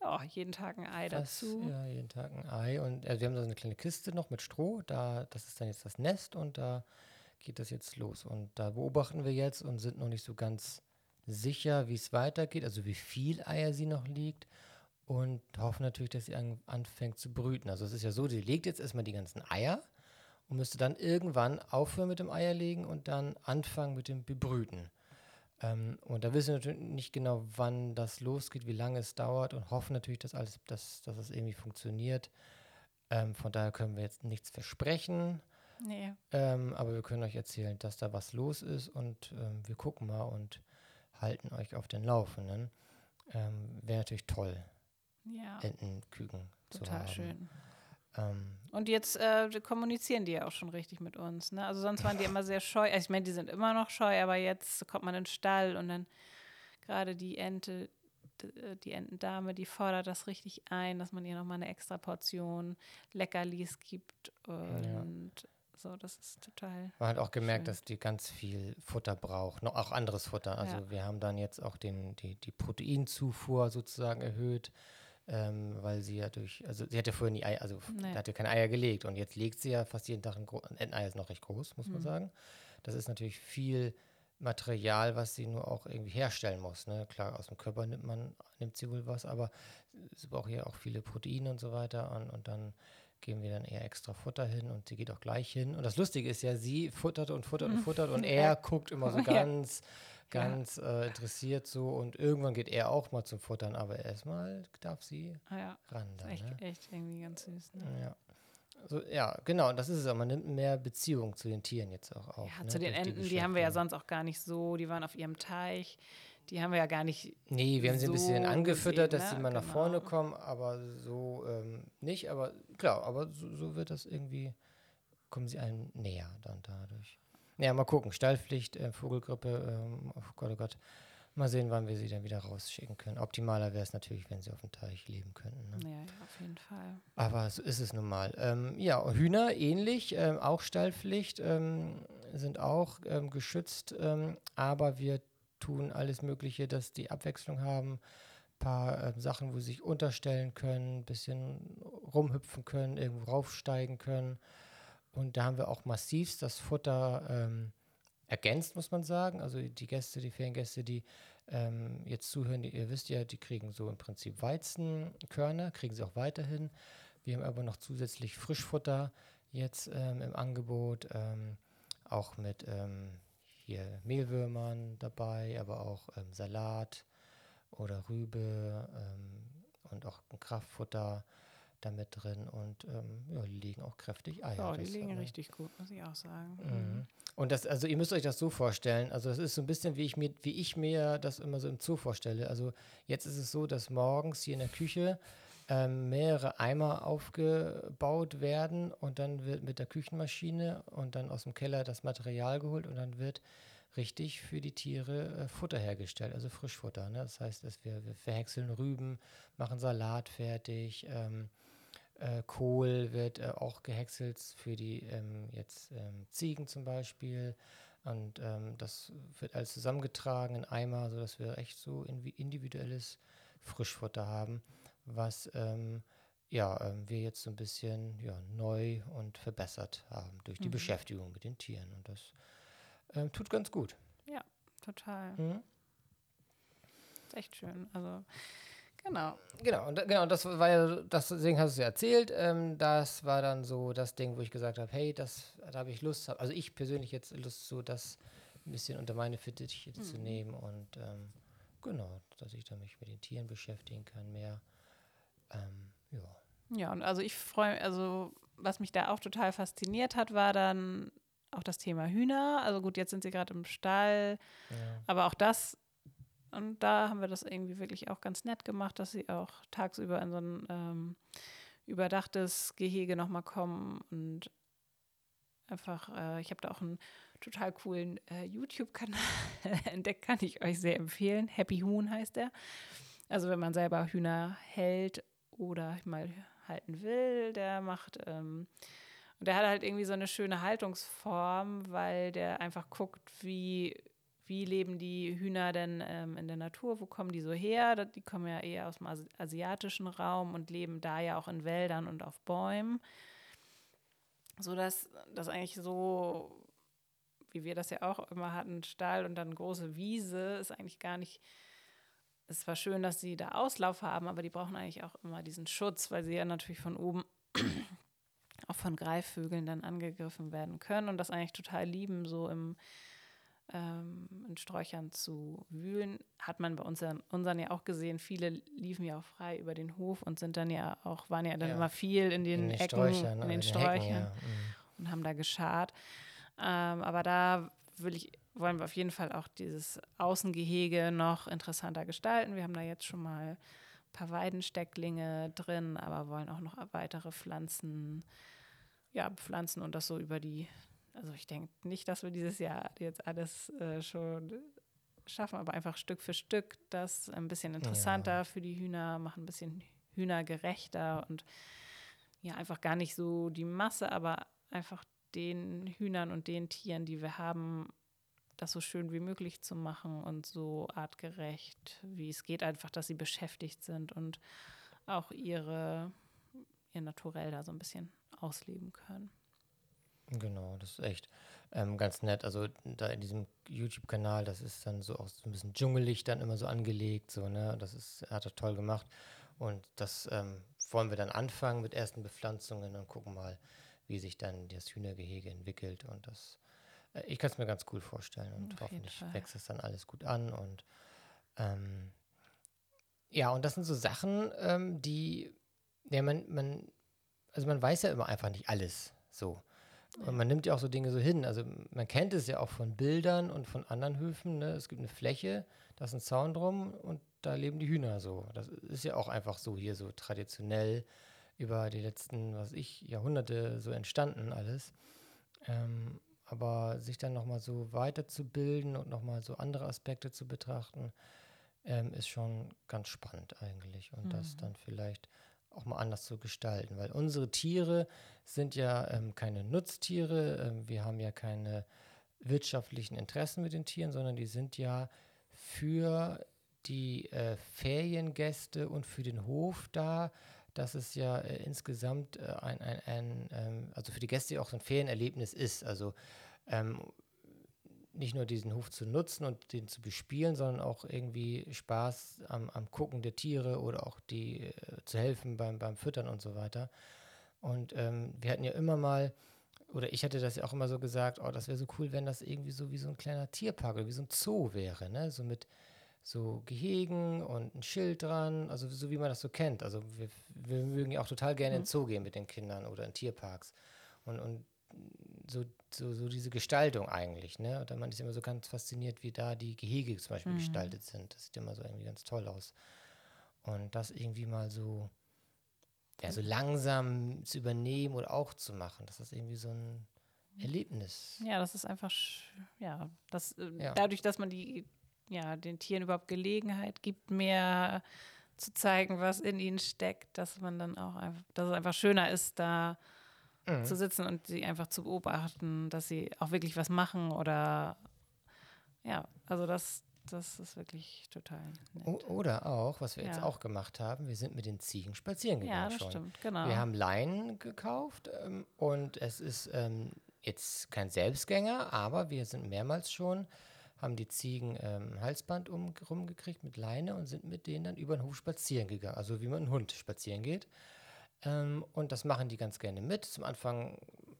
Ja, jeden Tag ein Ei Fast, dazu. Ja, jeden Tag ein Ei. Und äh, wir haben so eine kleine Kiste noch mit Stroh. Da, das ist dann jetzt das Nest und da geht das jetzt los. Und da beobachten wir jetzt und sind noch nicht so ganz sicher, wie es weitergeht, also wie viel Eier sie noch liegt. Und hoffen natürlich, dass sie an, anfängt zu brüten. Also es ist ja so, sie legt jetzt erstmal die ganzen Eier und müsste dann irgendwann aufhören mit dem Eierlegen und dann anfangen mit dem Bebrüten. Ähm, und da wissen wir natürlich nicht genau, wann das losgeht, wie lange es dauert und hoffen natürlich, dass alles, dass, dass es irgendwie funktioniert. Ähm, von daher können wir jetzt nichts versprechen. Nee. Ähm, aber wir können euch erzählen, dass da was los ist und ähm, wir gucken mal und halten euch auf den Laufenden. Ähm, wäre natürlich toll, ja. Entenküken zu haben. Total schön. Ähm, und jetzt äh, kommunizieren die ja auch schon richtig mit uns. Ne? Also sonst waren die immer sehr scheu. Also ich meine, die sind immer noch scheu, aber jetzt kommt man in den Stall und dann gerade die Ente, äh, die Entendame, die fordert das richtig ein, dass man ihr nochmal eine extra Portion Leckerlis gibt. Und ja. so, das ist total. Man hat auch gemerkt, schön. dass die ganz viel Futter braucht, noch auch anderes Futter. Also ja. wir haben dann jetzt auch den, die, die Proteinzufuhr sozusagen erhöht ähm, weil sie ja durch, also sie hat ja vorher nie Eier, also nee. hat ja keine Eier gelegt und jetzt legt sie ja fast jeden Tag ein, ein Entenei ist noch recht groß, muss mhm. man sagen. Das ist natürlich viel Material, was sie nur auch irgendwie herstellen muss. Ne? Klar, aus dem Körper nimmt man, nimmt sie wohl was, aber sie braucht ja auch viele Proteine und so weiter und, und dann geben wir dann eher extra Futter hin und sie geht auch gleich hin. Und das Lustige ist ja, sie futtert und futtert und futtert und er guckt immer so ganz, ganz äh, interessiert so und irgendwann geht er auch mal zum Futtern, aber erstmal darf sie Ah ja, ran. Dann, echt, ne? echt irgendwie ganz süß. Ne? Ja. So, ja, genau, und das ist es auch. Man nimmt mehr Beziehung zu den Tieren jetzt auch auf. Ja, ne, zu den durch Enten, die haben wir ja sonst auch gar nicht so, die waren auf ihrem Teich, die haben wir ja gar nicht, Nee, wir haben sie ein bisschen so angefüttert, gesehen, dass sie ne? mal nach vorne Genau. kommen, aber so ähm, nicht. Aber klar, aber so, so wird das irgendwie, kommen sie einem näher dann dadurch. Ja, mal gucken. Stallpflicht, äh, Vogelgrippe, ähm, oh Gott, oh Gott. Mal sehen, wann wir sie dann wieder rausschicken können. Optimaler wäre es natürlich, wenn sie auf dem Teich leben könnten. Ne? ja, auf jeden Fall. Aber so ist es nun mal. Ähm, ja, Hühner ähnlich, ähm, auch Stallpflicht, ähm, sind auch ähm, geschützt, ähm, aber wir tun alles Mögliche, dass die Abwechslung haben. Ein paar ähm, Sachen, wo sie sich unterstellen können, ein bisschen rumhüpfen können, irgendwo raufsteigen können. Und da haben wir auch massivst das Futter ähm, ergänzt, muss man sagen. Also die Gäste, die Feriengäste, die ähm, jetzt zuhören, die, ihr wisst ja, die kriegen so im Prinzip Weizenkörner, kriegen sie auch weiterhin. Wir haben aber noch zusätzlich Frischfutter jetzt ähm, im Angebot, ähm, auch mit ähm, hier Mehlwürmern dabei, aber auch ähm, Salat oder Rübe und auch Kraftfutter damit drin und ähm, ja, die legen auch kräftig Eier. Ja, die äh, richtig gut, muss ich auch sagen. Mhm. Und das, also ihr müsst euch das so vorstellen, also das ist so ein bisschen, wie ich mir, wie ich mir das immer so im Zoo vorstelle. Also jetzt ist es so, dass morgens hier in der Küche ähm, mehrere Eimer aufgebaut werden und dann wird mit der Küchenmaschine und dann aus dem Keller das Material geholt und dann wird richtig für die Tiere äh, Futter hergestellt, also Frischfutter. Ne? Das heißt, dass wir, wir verhäckseln Rüben, machen Salat fertig, ähm, äh, Kohl wird äh, auch gehäckselt für die ähm, jetzt ähm, Ziegen zum Beispiel. Und ähm, das wird alles zusammengetragen in Eimer, sodass wir echt so individuelles Frischfutter haben, was ähm, ja, ähm, wir jetzt so ein bisschen ja, neu und verbessert haben durch die Mhm. Beschäftigung mit den Tieren. Und das ähm, tut ganz gut. Total. Mhm. Ist echt schön. Also, genau. Genau, und, da- genau, das war ja, das, deswegen hast du es ja erzählt. Ähm, das war dann so das Ding, wo ich gesagt habe, hey, das, da habe ich Lust, hab, also ich persönlich jetzt Lust, so das ein bisschen unter meine Fittiche zu Mhm. nehmen und ähm, genau, dass ich dann mich mit den Tieren beschäftigen kann mehr. Ähm, ja. Ja, und also ich freue also was mich da auch total fasziniert hat, war dann auch das Thema Hühner. Also gut, jetzt sind sie gerade im Stall, ja. aber auch das, und da haben wir das irgendwie wirklich auch ganz nett gemacht, dass sie auch tagsüber in so ein ähm, überdachtes Gehege nochmal kommen und einfach, äh, ich habe da auch einen total coolen äh, YouTube-Kanal entdeckt, kann ich euch sehr empfehlen. Happy Huhn heißt der. Also wenn man selber Hühner hält oder mal halten will, der macht, ähm, und der hat halt irgendwie so eine schöne Haltungsform, weil der einfach guckt, wie, wie leben die Hühner denn ähm, in der Natur, wo kommen die so her? Die kommen ja eher aus dem Asi asiatischen Raum und leben da ja auch in Wäldern und auf Bäumen. So dass das eigentlich so, wie wir das ja auch immer hatten, Stall und dann große Wiese, ist eigentlich gar nicht es war schön, dass sie da Auslauf haben, aber die brauchen eigentlich auch immer diesen Schutz, weil sie ja natürlich von oben auch von Greifvögeln dann angegriffen werden können und das eigentlich total lieben, so im ähm, in Sträuchern zu wühlen. Hat man bei unseren, unseren ja auch gesehen. Viele liefen ja auch frei über den Hof und sind dann ja auch, waren ja dann Ja. immer viel in den, In den Ecken, Sträuchern, in den Hecken, Sträuchern ja. Mhm. und haben da geschart. Ähm, aber da will ich, wollen wir auf jeden Fall auch dieses Außengehege noch interessanter gestalten. Wir haben da jetzt schon mal ein paar Weidenstecklinge drin, aber wollen auch noch weitere Pflanzen, ja, pflanzen und das so über die, also ich denke nicht, dass wir dieses Jahr jetzt alles äh, schon schaffen, aber einfach Stück für Stück das ein bisschen interessanter für die Hühner, machen ein bisschen hühnergerechter und ja, einfach gar nicht so die Masse, aber einfach den Hühnern und den Tieren, die wir haben, das so schön wie möglich zu machen und so artgerecht, wie es geht, einfach, dass sie beschäftigt sind und auch ihre, ihr Naturell da so ein bisschen ausleben können. Genau, das ist echt ähm, ganz nett. Also da in diesem YouTube-Kanal, das ist dann so auch so ein bisschen dschungelig dann immer so angelegt, so, ne? Das ist, hat er toll gemacht. Und das ähm, wollen wir dann anfangen mit ersten Bepflanzungen und gucken mal, wie sich dann das Hühnergehege entwickelt. Und das, äh, ich kann es mir ganz cool vorstellen. Und Auf hoffentlich wächst es dann alles gut an. Und ähm, ja, und das sind so Sachen, ähm, die, ja, man, man, also man weiß ja immer einfach nicht alles so. Und man nimmt ja auch so Dinge so hin. Also man kennt es ja auch von Bildern und von anderen Höfen. Ne? Es gibt eine Fläche, da ist ein Zaun drum und da leben die Hühner so. Das ist ja auch einfach so hier so traditionell über die letzten, was ich, Jahrhunderte so entstanden alles. Ähm, aber sich dann nochmal so weiterzubilden und nochmal so andere Aspekte zu betrachten, ähm, ist schon ganz spannend eigentlich. Und das dann vielleicht auch mal anders zu gestalten. Weil unsere Tiere sind ja ähm, keine Nutztiere, ähm, wir haben ja keine wirtschaftlichen Interessen mit den Tieren, sondern die sind ja für die äh, Feriengäste und für den Hof da, dass es ja äh, insgesamt äh, ein, ein, ein ähm, also für die Gäste auch so ein Ferienerlebnis ist. Also ähm, nicht nur diesen Hof zu nutzen und den zu bespielen, sondern auch irgendwie Spaß am, am Gucken der Tiere oder auch die äh, zu helfen beim, beim Füttern und so weiter. Und ähm, wir hatten ja immer mal, oder ich hatte das ja auch immer so gesagt, oh, das wäre so cool, wenn das irgendwie so wie so ein kleiner Tierpark oder wie so ein Zoo wäre, ne? So mit so Gehegen und ein Schild dran, also so wie man das so kennt. Also wir, wir mögen ja auch total gerne in den Zoo gehen mit den Kindern oder in Tierparks. Und, und so, so, so diese Gestaltung eigentlich, ne? Und man ist immer so ganz fasziniert, wie da die Gehege zum Beispiel gestaltet sind. Das sieht immer so irgendwie ganz toll aus. Und das irgendwie mal so, ja, so langsam zu übernehmen oder auch zu machen, das irgendwie so ein Erlebnis. Ja, das ist einfach, ja, das, äh, Ja. dadurch, dass man die, ja, den Tieren überhaupt Gelegenheit gibt, mehr zu zeigen, was in ihnen steckt, dass man dann auch einfach, dass es einfach schöner ist, da Mhm. zu sitzen und sie einfach zu beobachten, dass sie auch wirklich was machen oder, ja, also das, das ist wirklich total nett. Oder auch, was wir jetzt Ja. auch gemacht haben, wir sind mit den Ziegen spazieren gegangen ja, das schon. stimmt, genau. Wir haben Leinen gekauft ähm, und es ist ähm, jetzt kein Selbstgänger, aber wir sind mehrmals schon, haben die Ziegen ähm, Halsband um, rumgekriegt mit Leine und sind mit denen dann über den Hof spazieren gegangen, also wie man einen Hund spazieren geht. Ähm, und das machen die ganz gerne mit. Zum Anfang,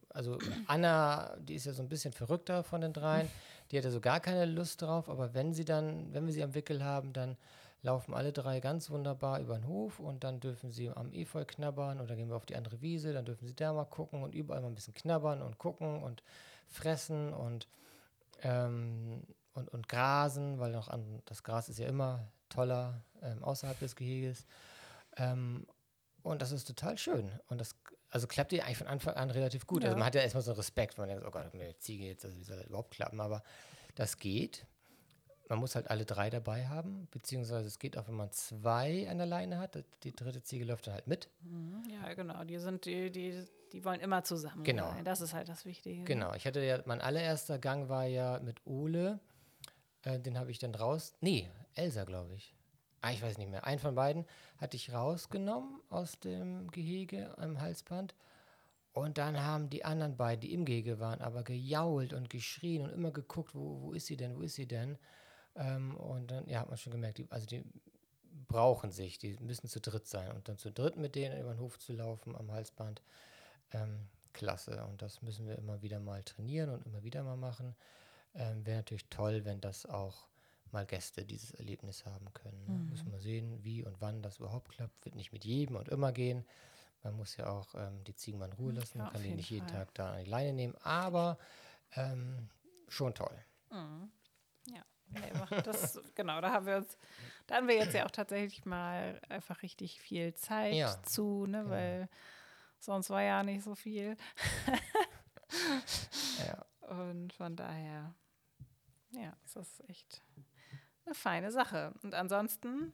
also Anna, die ist ja so ein bisschen verrückter von den dreien, die hatte so gar keine Lust drauf, aber wenn sie dann, wenn wir sie am Wickel haben, dann laufen alle drei ganz wunderbar über den Hof und dann dürfen sie am Efeu knabbern oder gehen wir auf die andere Wiese, dann dürfen sie da mal gucken und überall mal ein bisschen knabbern und gucken und fressen und, ähm, und, und grasen, weil noch an, das Gras ist ja immer toller ähm, außerhalb des Geheges. Ähm, und das ist total schön. Und das also klappt die eigentlich von Anfang an relativ gut. Also Ja. man hat ja erstmal so einen Respekt, wenn man denkt, oh Gott, eine Ziege jetzt, also wie soll das überhaupt klappen? Aber das geht. Man muss halt alle drei dabei haben, beziehungsweise es geht auch, wenn man zwei an der Leine hat. Die dritte Ziege läuft dann halt mit. Mhm, ja, genau, die sind, die, die, die wollen immer zusammen Genau. sein. Das ist halt das Wichtige. Genau. Ich hatte ja, mein allererster Gang war ja mit Ole. Äh, den habe ich dann raus. Nee, Elsa, glaube ich. Ah, ich weiß nicht mehr. Einen von beiden hatte ich rausgenommen aus dem Gehege am Halsband. Und dann haben die anderen beiden, die im Gehege waren, aber gejault und geschrien und immer geguckt, wo, wo ist sie denn, wo ist sie denn? Ähm, und dann, ja, hat man schon gemerkt, die, also die brauchen sich, die müssen zu dritt sein. Und dann zu dritt mit denen über den Hof zu laufen am Halsband, ähm, klasse. Und das müssen wir immer wieder mal trainieren und immer wieder mal machen. Ähm, Wäre natürlich toll, wenn das auch mal Gäste dieses Erlebnis haben können. Ne? Müssen wir sehen, wie und wann das überhaupt klappt. Wird nicht mit jedem und immer gehen. Man muss ja auch ähm, die Ziegen mal in Ruhe lassen. Ja, Man kann die nicht jeden Fall. Tag da an die Leine nehmen. Aber ähm, schon toll. Ja, nee, das, genau, da haben wir uns, da haben wir jetzt ja auch tatsächlich mal einfach richtig viel Zeit Ja, zu, ne, weil sonst war ja nicht so viel. Ja. Und von daher, ja, es ist echt eine feine Sache. Und ansonsten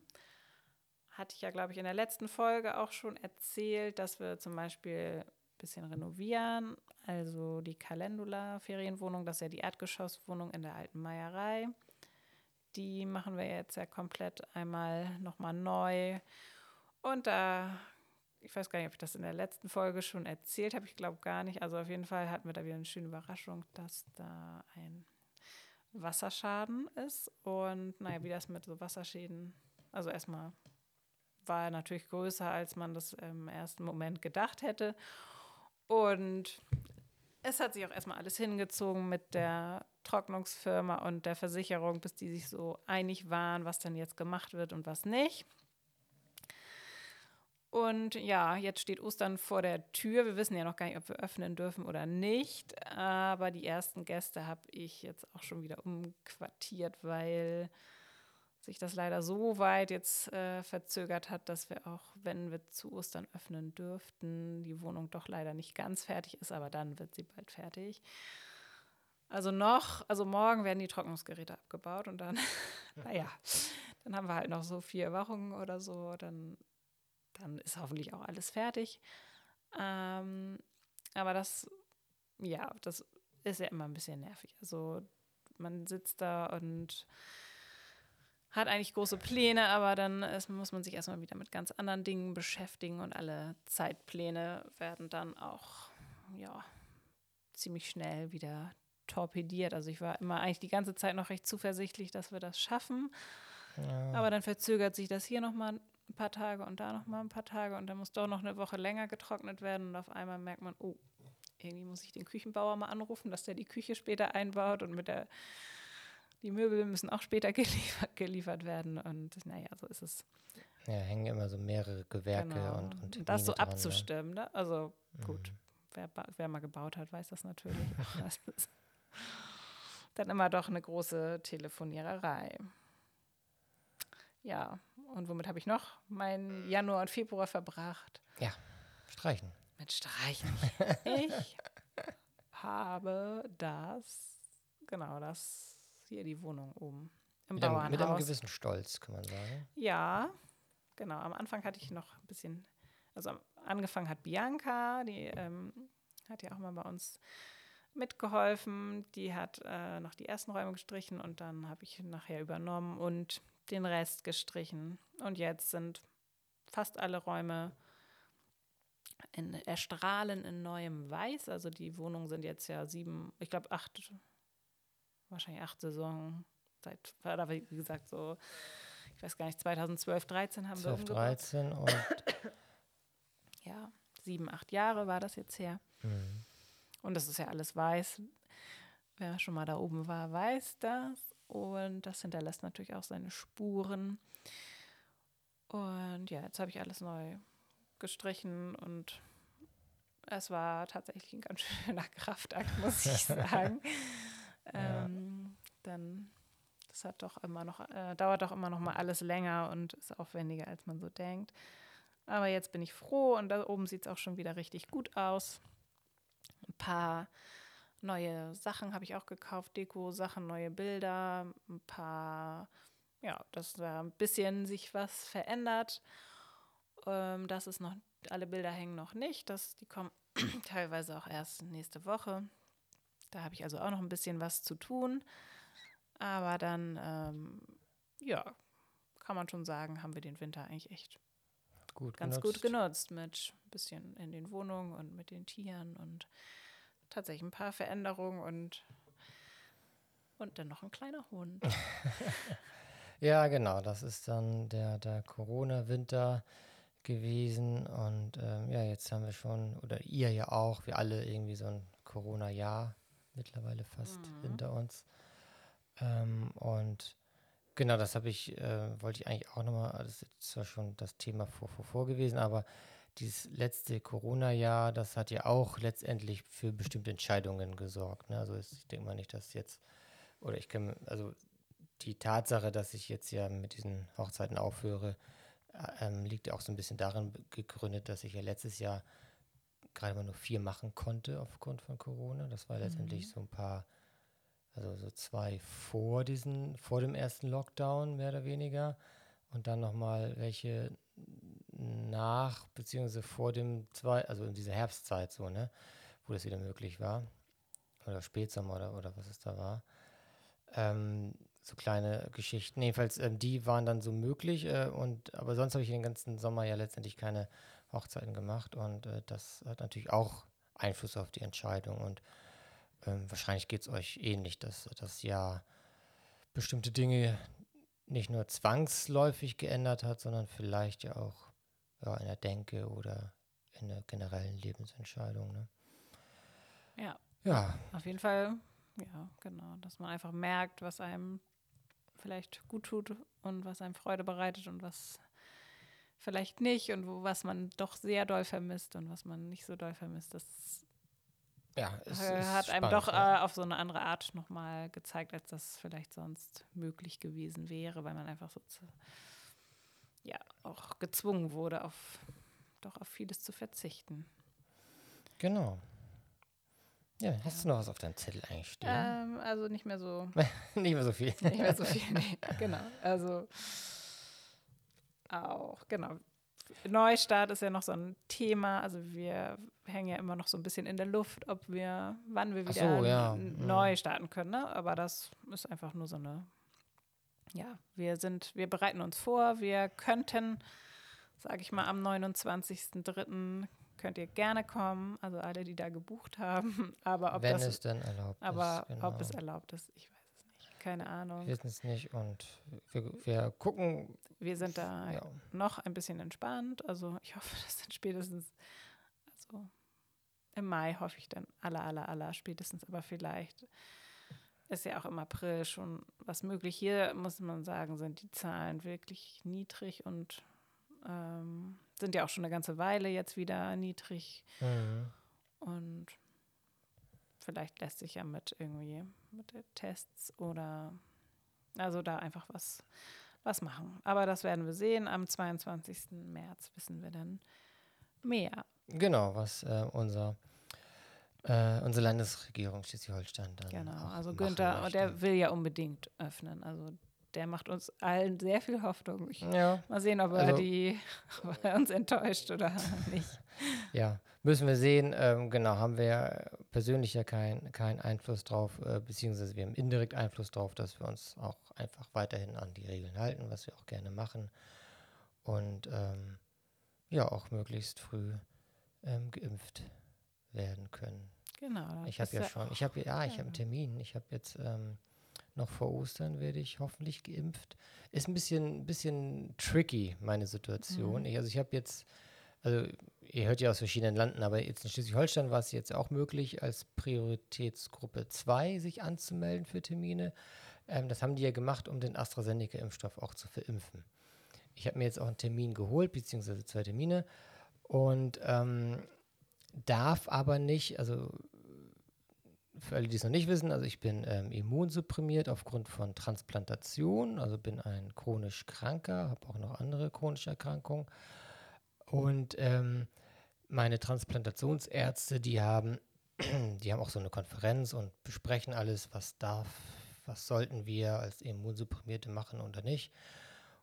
hatte ich ja, glaube ich, in der letzten Folge auch schon erzählt, dass wir zum Beispiel ein bisschen renovieren. Also die Calendula-Ferienwohnung, das ist ja die Erdgeschosswohnung in der alten Meierei. Die machen wir jetzt ja komplett einmal nochmal neu. Und da ich weiß gar nicht, ob ich das in der letzten Folge schon erzählt habe. Ich glaube gar nicht. Also auf jeden Fall hatten wir da wieder eine schöne Überraschung, dass da ein Wasserschaden ist. Und naja, wie das mit so Wasserschäden, also erstmal war er natürlich größer, als man das im ersten Moment gedacht hätte. Und es hat sich auch erstmal alles hingezogen mit der Trocknungsfirma und der Versicherung, bis die sich so einig waren, was dann jetzt gemacht wird und was nicht. Und ja, jetzt steht Ostern vor der Tür. Wir wissen ja noch gar nicht, ob wir öffnen dürfen oder nicht. Aber die ersten Gäste habe ich jetzt auch schon wieder umquartiert, weil sich das leider so weit jetzt äh, verzögert hat, dass wir auch, wenn wir zu Ostern öffnen dürften, die Wohnung doch leider nicht ganz fertig ist, aber dann wird sie bald fertig. Also noch, also morgen werden die Trocknungsgeräte abgebaut und dann, naja, dann haben wir halt noch so vier Wochen oder so, dann dann ist hoffentlich auch alles fertig. Ähm, aber das, ja, das ist ja immer ein bisschen nervig. Also man sitzt da und hat eigentlich große Pläne, aber dann ist, muss man sich erstmal wieder mit ganz anderen Dingen beschäftigen und alle Zeitpläne werden dann auch, ja, ziemlich schnell wieder torpediert. Also ich war immer eigentlich die ganze Zeit noch recht zuversichtlich, dass wir das schaffen. Ja. Aber dann verzögert sich das hier nochmal ein paar Tage und da noch mal ein paar Tage und dann muss doch noch eine Woche länger getrocknet werden und auf einmal merkt man, oh, irgendwie muss ich den Küchenbauer mal anrufen, dass der die Küche später einbaut und mit der die Möbel müssen auch später geliefert, geliefert werden und naja, so ist es. Ja, hängen immer so mehrere Gewerke genau. und, und das so dran, abzustimmen, ne? Also gut, mhm. wer, wer mal gebaut hat, weiß das natürlich. das ist dann immer doch eine große Telefoniererei. Ja, und womit habe ich noch meinen Januar und Februar verbracht? Ja, streichen. Mit Streichen. ich habe das, genau, das hier die Wohnung oben im mit Bauernhaus. Einem, mit einem gewissen Stolz, kann man sagen. Ja, genau. Am Anfang hatte ich noch ein bisschen, also angefangen hat Bianca, die ähm, hat ja auch mal bei uns mitgeholfen. Die hat äh, noch die ersten Räume gestrichen und dann habe ich nachher übernommen und den Rest gestrichen. Und jetzt sind fast alle Räume in, erstrahlen in neuem Weiß. Also die Wohnungen sind jetzt ja sieben, ich glaube acht, wahrscheinlich acht Saison. Seit, oder wie gesagt, so, ich weiß gar nicht, 2012, 13 haben 12, wir 13 und ja, sieben, acht Jahre war das jetzt her. Mhm. Und das ist ja alles weiß. Wer schon mal da oben war, weiß das. Und das hinterlässt natürlich auch seine Spuren. Und ja, jetzt habe ich alles neu gestrichen und es war tatsächlich ein ganz schöner Kraftakt, muss ich sagen. ja. ähm, dann, das hat doch immer noch, äh, dauert doch immer noch mal alles länger und ist aufwendiger, als man so denkt. Aber jetzt bin ich froh und da oben sieht es auch schon wieder richtig gut aus. Ein paar Neue Sachen habe ich auch gekauft, Deko-Sachen, neue Bilder, ein paar, ja, dass da ein bisschen sich was verändert. Ähm, das ist noch, alle Bilder hängen noch nicht, das, die kommen teilweise auch erst nächste Woche. Da habe ich also auch noch ein bisschen was zu tun. Aber dann, ähm, ja, kann man schon sagen, haben wir den Winter eigentlich echt gut ganz genutzt. gut genutzt mit ein bisschen in den Wohnungen und mit den Tieren und tatsächlich ein paar Veränderungen und, und dann noch ein kleiner Hund. ja, genau, das ist dann der, der Corona-Winter gewesen und ähm, ja, jetzt haben wir schon, oder ihr ja auch, wir alle irgendwie so ein Corona-Jahr mittlerweile fast mhm. hinter uns. Ähm, und genau, das habe ich, äh, wollte ich eigentlich auch nochmal, das ist zwar schon das Thema vor, vor, vor gewesen, aber dieses letzte Corona-Jahr, das hat ja auch letztendlich für bestimmte Entscheidungen gesorgt. Ne? Also ich denke mal nicht, dass jetzt, oder ich kann, also die Tatsache, dass ich jetzt ja mit diesen Hochzeiten aufhöre, äh, ähm, liegt ja auch so ein bisschen darin gegründet, dass ich ja letztes Jahr gerade mal nur vier machen konnte aufgrund von Corona. Das war mhm. letztendlich so ein paar, also so zwei vor diesen, vor dem ersten Lockdown mehr oder weniger und dann nochmal welche nach, beziehungsweise vor dem zwei, also in dieser Herbstzeit so, ne, wo das wieder möglich war. Oder Spätsommer oder, oder was es da war. Ähm, so kleine Geschichten. Jedenfalls, ähm, die waren dann so möglich. Äh, und, aber sonst habe ich den ganzen Sommer ja letztendlich keine Hochzeiten gemacht und äh, das hat natürlich auch Einfluss auf die Entscheidung und ähm, wahrscheinlich geht es euch ähnlich, dass das Jahr bestimmte Dinge nicht nur zwangsläufig geändert hat, sondern vielleicht ja auch ja, in der Denke oder in der generellen Lebensentscheidung. Ne? Ja. Ja. Auf jeden Fall, ja, genau, dass man einfach merkt, was einem vielleicht gut tut und was einem Freude bereitet und was vielleicht nicht und wo, was man doch sehr doll vermisst und was man nicht so doll vermisst. Das ja, es, es hat ist einem spannend, doch ja. äh, auf so eine andere Art nochmal gezeigt, als das vielleicht sonst möglich gewesen wäre, weil man einfach so zu, ja auch gezwungen wurde, auf doch auf vieles zu verzichten. Genau. Ja, hast du noch was auf deinem Zettel eigentlich stehen? Ähm, also nicht mehr so nicht mehr so viel. Nicht mehr so viel, nee, genau. Also auch, genau. Neustart ist ja noch so ein Thema. Also wir hängen ja immer noch so ein bisschen in der Luft, ob wir, wann wir wieder so, ja. neu starten können. Ne? Aber das ist einfach nur so eine, ja, wir sind, wir bereiten uns vor, wir könnten, sage ich mal, am 29.03. könnt ihr gerne kommen, also alle, die da gebucht haben. Aber ob Wenn das, es denn erlaubt aber ist. ob es genau. erlaubt ist, ich weiß es nicht. Keine Ahnung. Wir wissen es nicht und wir, wir gucken. Wir sind da Ja. noch ein bisschen entspannt. Also ich hoffe, dass dann spätestens, also im Mai hoffe ich dann aller, aller, aller spätestens, aber vielleicht ist ja auch im April schon was möglich. Hier muss man sagen, sind die Zahlen wirklich niedrig und ähm, sind ja auch schon eine ganze Weile jetzt wieder niedrig. Mhm. Und vielleicht lässt sich ja mit irgendwie mit den Tests oder also da einfach was, was machen. Aber das werden wir sehen. Am 22. März wissen wir dann mehr. Genau, was äh, unser, äh, unsere Landesregierung Schleswig-Holstein dann. Genau. Also Günther, möchte. der will ja unbedingt öffnen. Also der macht uns allen sehr viel Hoffnung. Ich, Ja, mal sehen, ob er, Also- die, ob er uns enttäuscht oder nicht. ja, müssen wir sehen. Ähm, genau, haben wir persönlich ja keinen kein Einfluss drauf, äh, beziehungsweise wir haben indirekt Einfluss drauf, dass wir uns auch einfach weiterhin an die Regeln halten, was wir auch gerne machen. Und ähm, ja, auch möglichst früh ähm, geimpft werden können. Genau. Ich habe ja schon, ich habe ja, ich habe einen Termin. Ich habe jetzt ähm, noch vor Ostern werde ich hoffentlich geimpft. Ist ein bisschen, bisschen tricky meine Situation. Mhm. Ich, also ich habe jetzt, also ihr hört ja aus verschiedenen Landen, aber jetzt in Schleswig-Holstein war es jetzt auch möglich, als Prioritätsgruppe 2 sich anzumelden für Termine. Ähm, das haben die ja gemacht, um den AstraZeneca-Impfstoff auch zu verimpfen. Ich habe mir jetzt auch einen Termin geholt, beziehungsweise zwei Termine und ähm, darf aber nicht, also für alle, die es noch nicht wissen, also ich bin ähm, immunsupprimiert aufgrund von Transplantation, also bin ein chronisch Kranker, habe auch noch andere chronische Erkrankungen. Und ähm, meine Transplantationsärzte, die haben, die haben auch so eine Konferenz und besprechen alles, was darf, was sollten wir als Immunsupprimierte machen oder nicht.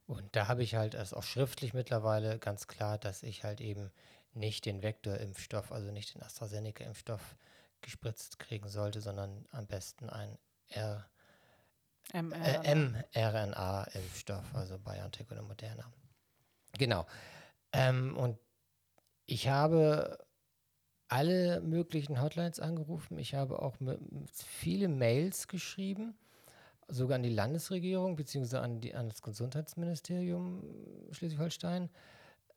Und da habe ich halt erst auch schriftlich mittlerweile ganz klar, dass ich halt eben nicht den Vektorimpfstoff, also nicht den AstraZeneca-Impfstoff gespritzt kriegen sollte, sondern am besten ein R, äh, äh, mRNA-Impfstoff, also BioNTech oder Moderna. Genau. Ähm, und ich habe alle möglichen Hotlines angerufen. Ich habe auch viele Mails geschrieben, sogar an die Landesregierung beziehungsweise an, an das Gesundheitsministerium Schleswig-Holstein,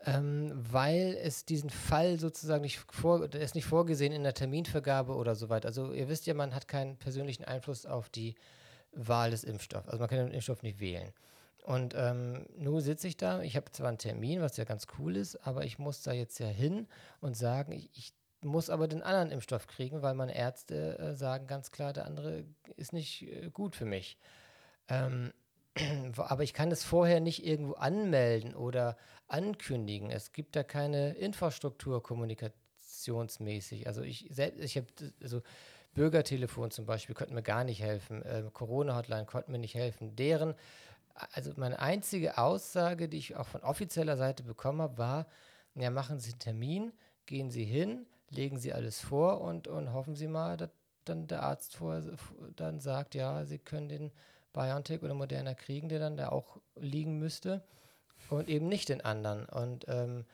ähm, weil es diesen Fall sozusagen nicht vor, ist nicht vorgesehen in der Terminvergabe oder so weiter. Also ihr wisst ja, man hat keinen persönlichen Einfluss auf die Wahl des Impfstoffs. Also man kann den Impfstoff nicht wählen. Und ähm, nun sitze ich da, ich habe zwar einen Termin, was ja ganz cool ist, aber ich muss da jetzt ja hin und sagen, ich, ich muss aber den anderen Impfstoff kriegen, weil meine Ärzte äh, sagen ganz klar, der andere ist nicht äh, gut für mich. Ähm, aber ich kann es vorher nicht irgendwo anmelden oder ankündigen. Es gibt da keine Infrastruktur kommunikationsmäßig. Also ich selbst, ich habe also Bürgertelefon zum Beispiel konnten mir gar nicht helfen. Ähm, Corona-Hotline konnten mir nicht helfen. Deren, also meine einzige Aussage, die ich auch von offizieller Seite bekommen habe, war, ja, machen Sie einen Termin, gehen Sie hin, legen Sie alles vor und, und hoffen Sie mal, dass dann der Arzt vor, dann sagt, ja, Sie können den BioNTech oder Moderna kriegen, der dann da auch liegen müsste und eben nicht den anderen. Und ähm,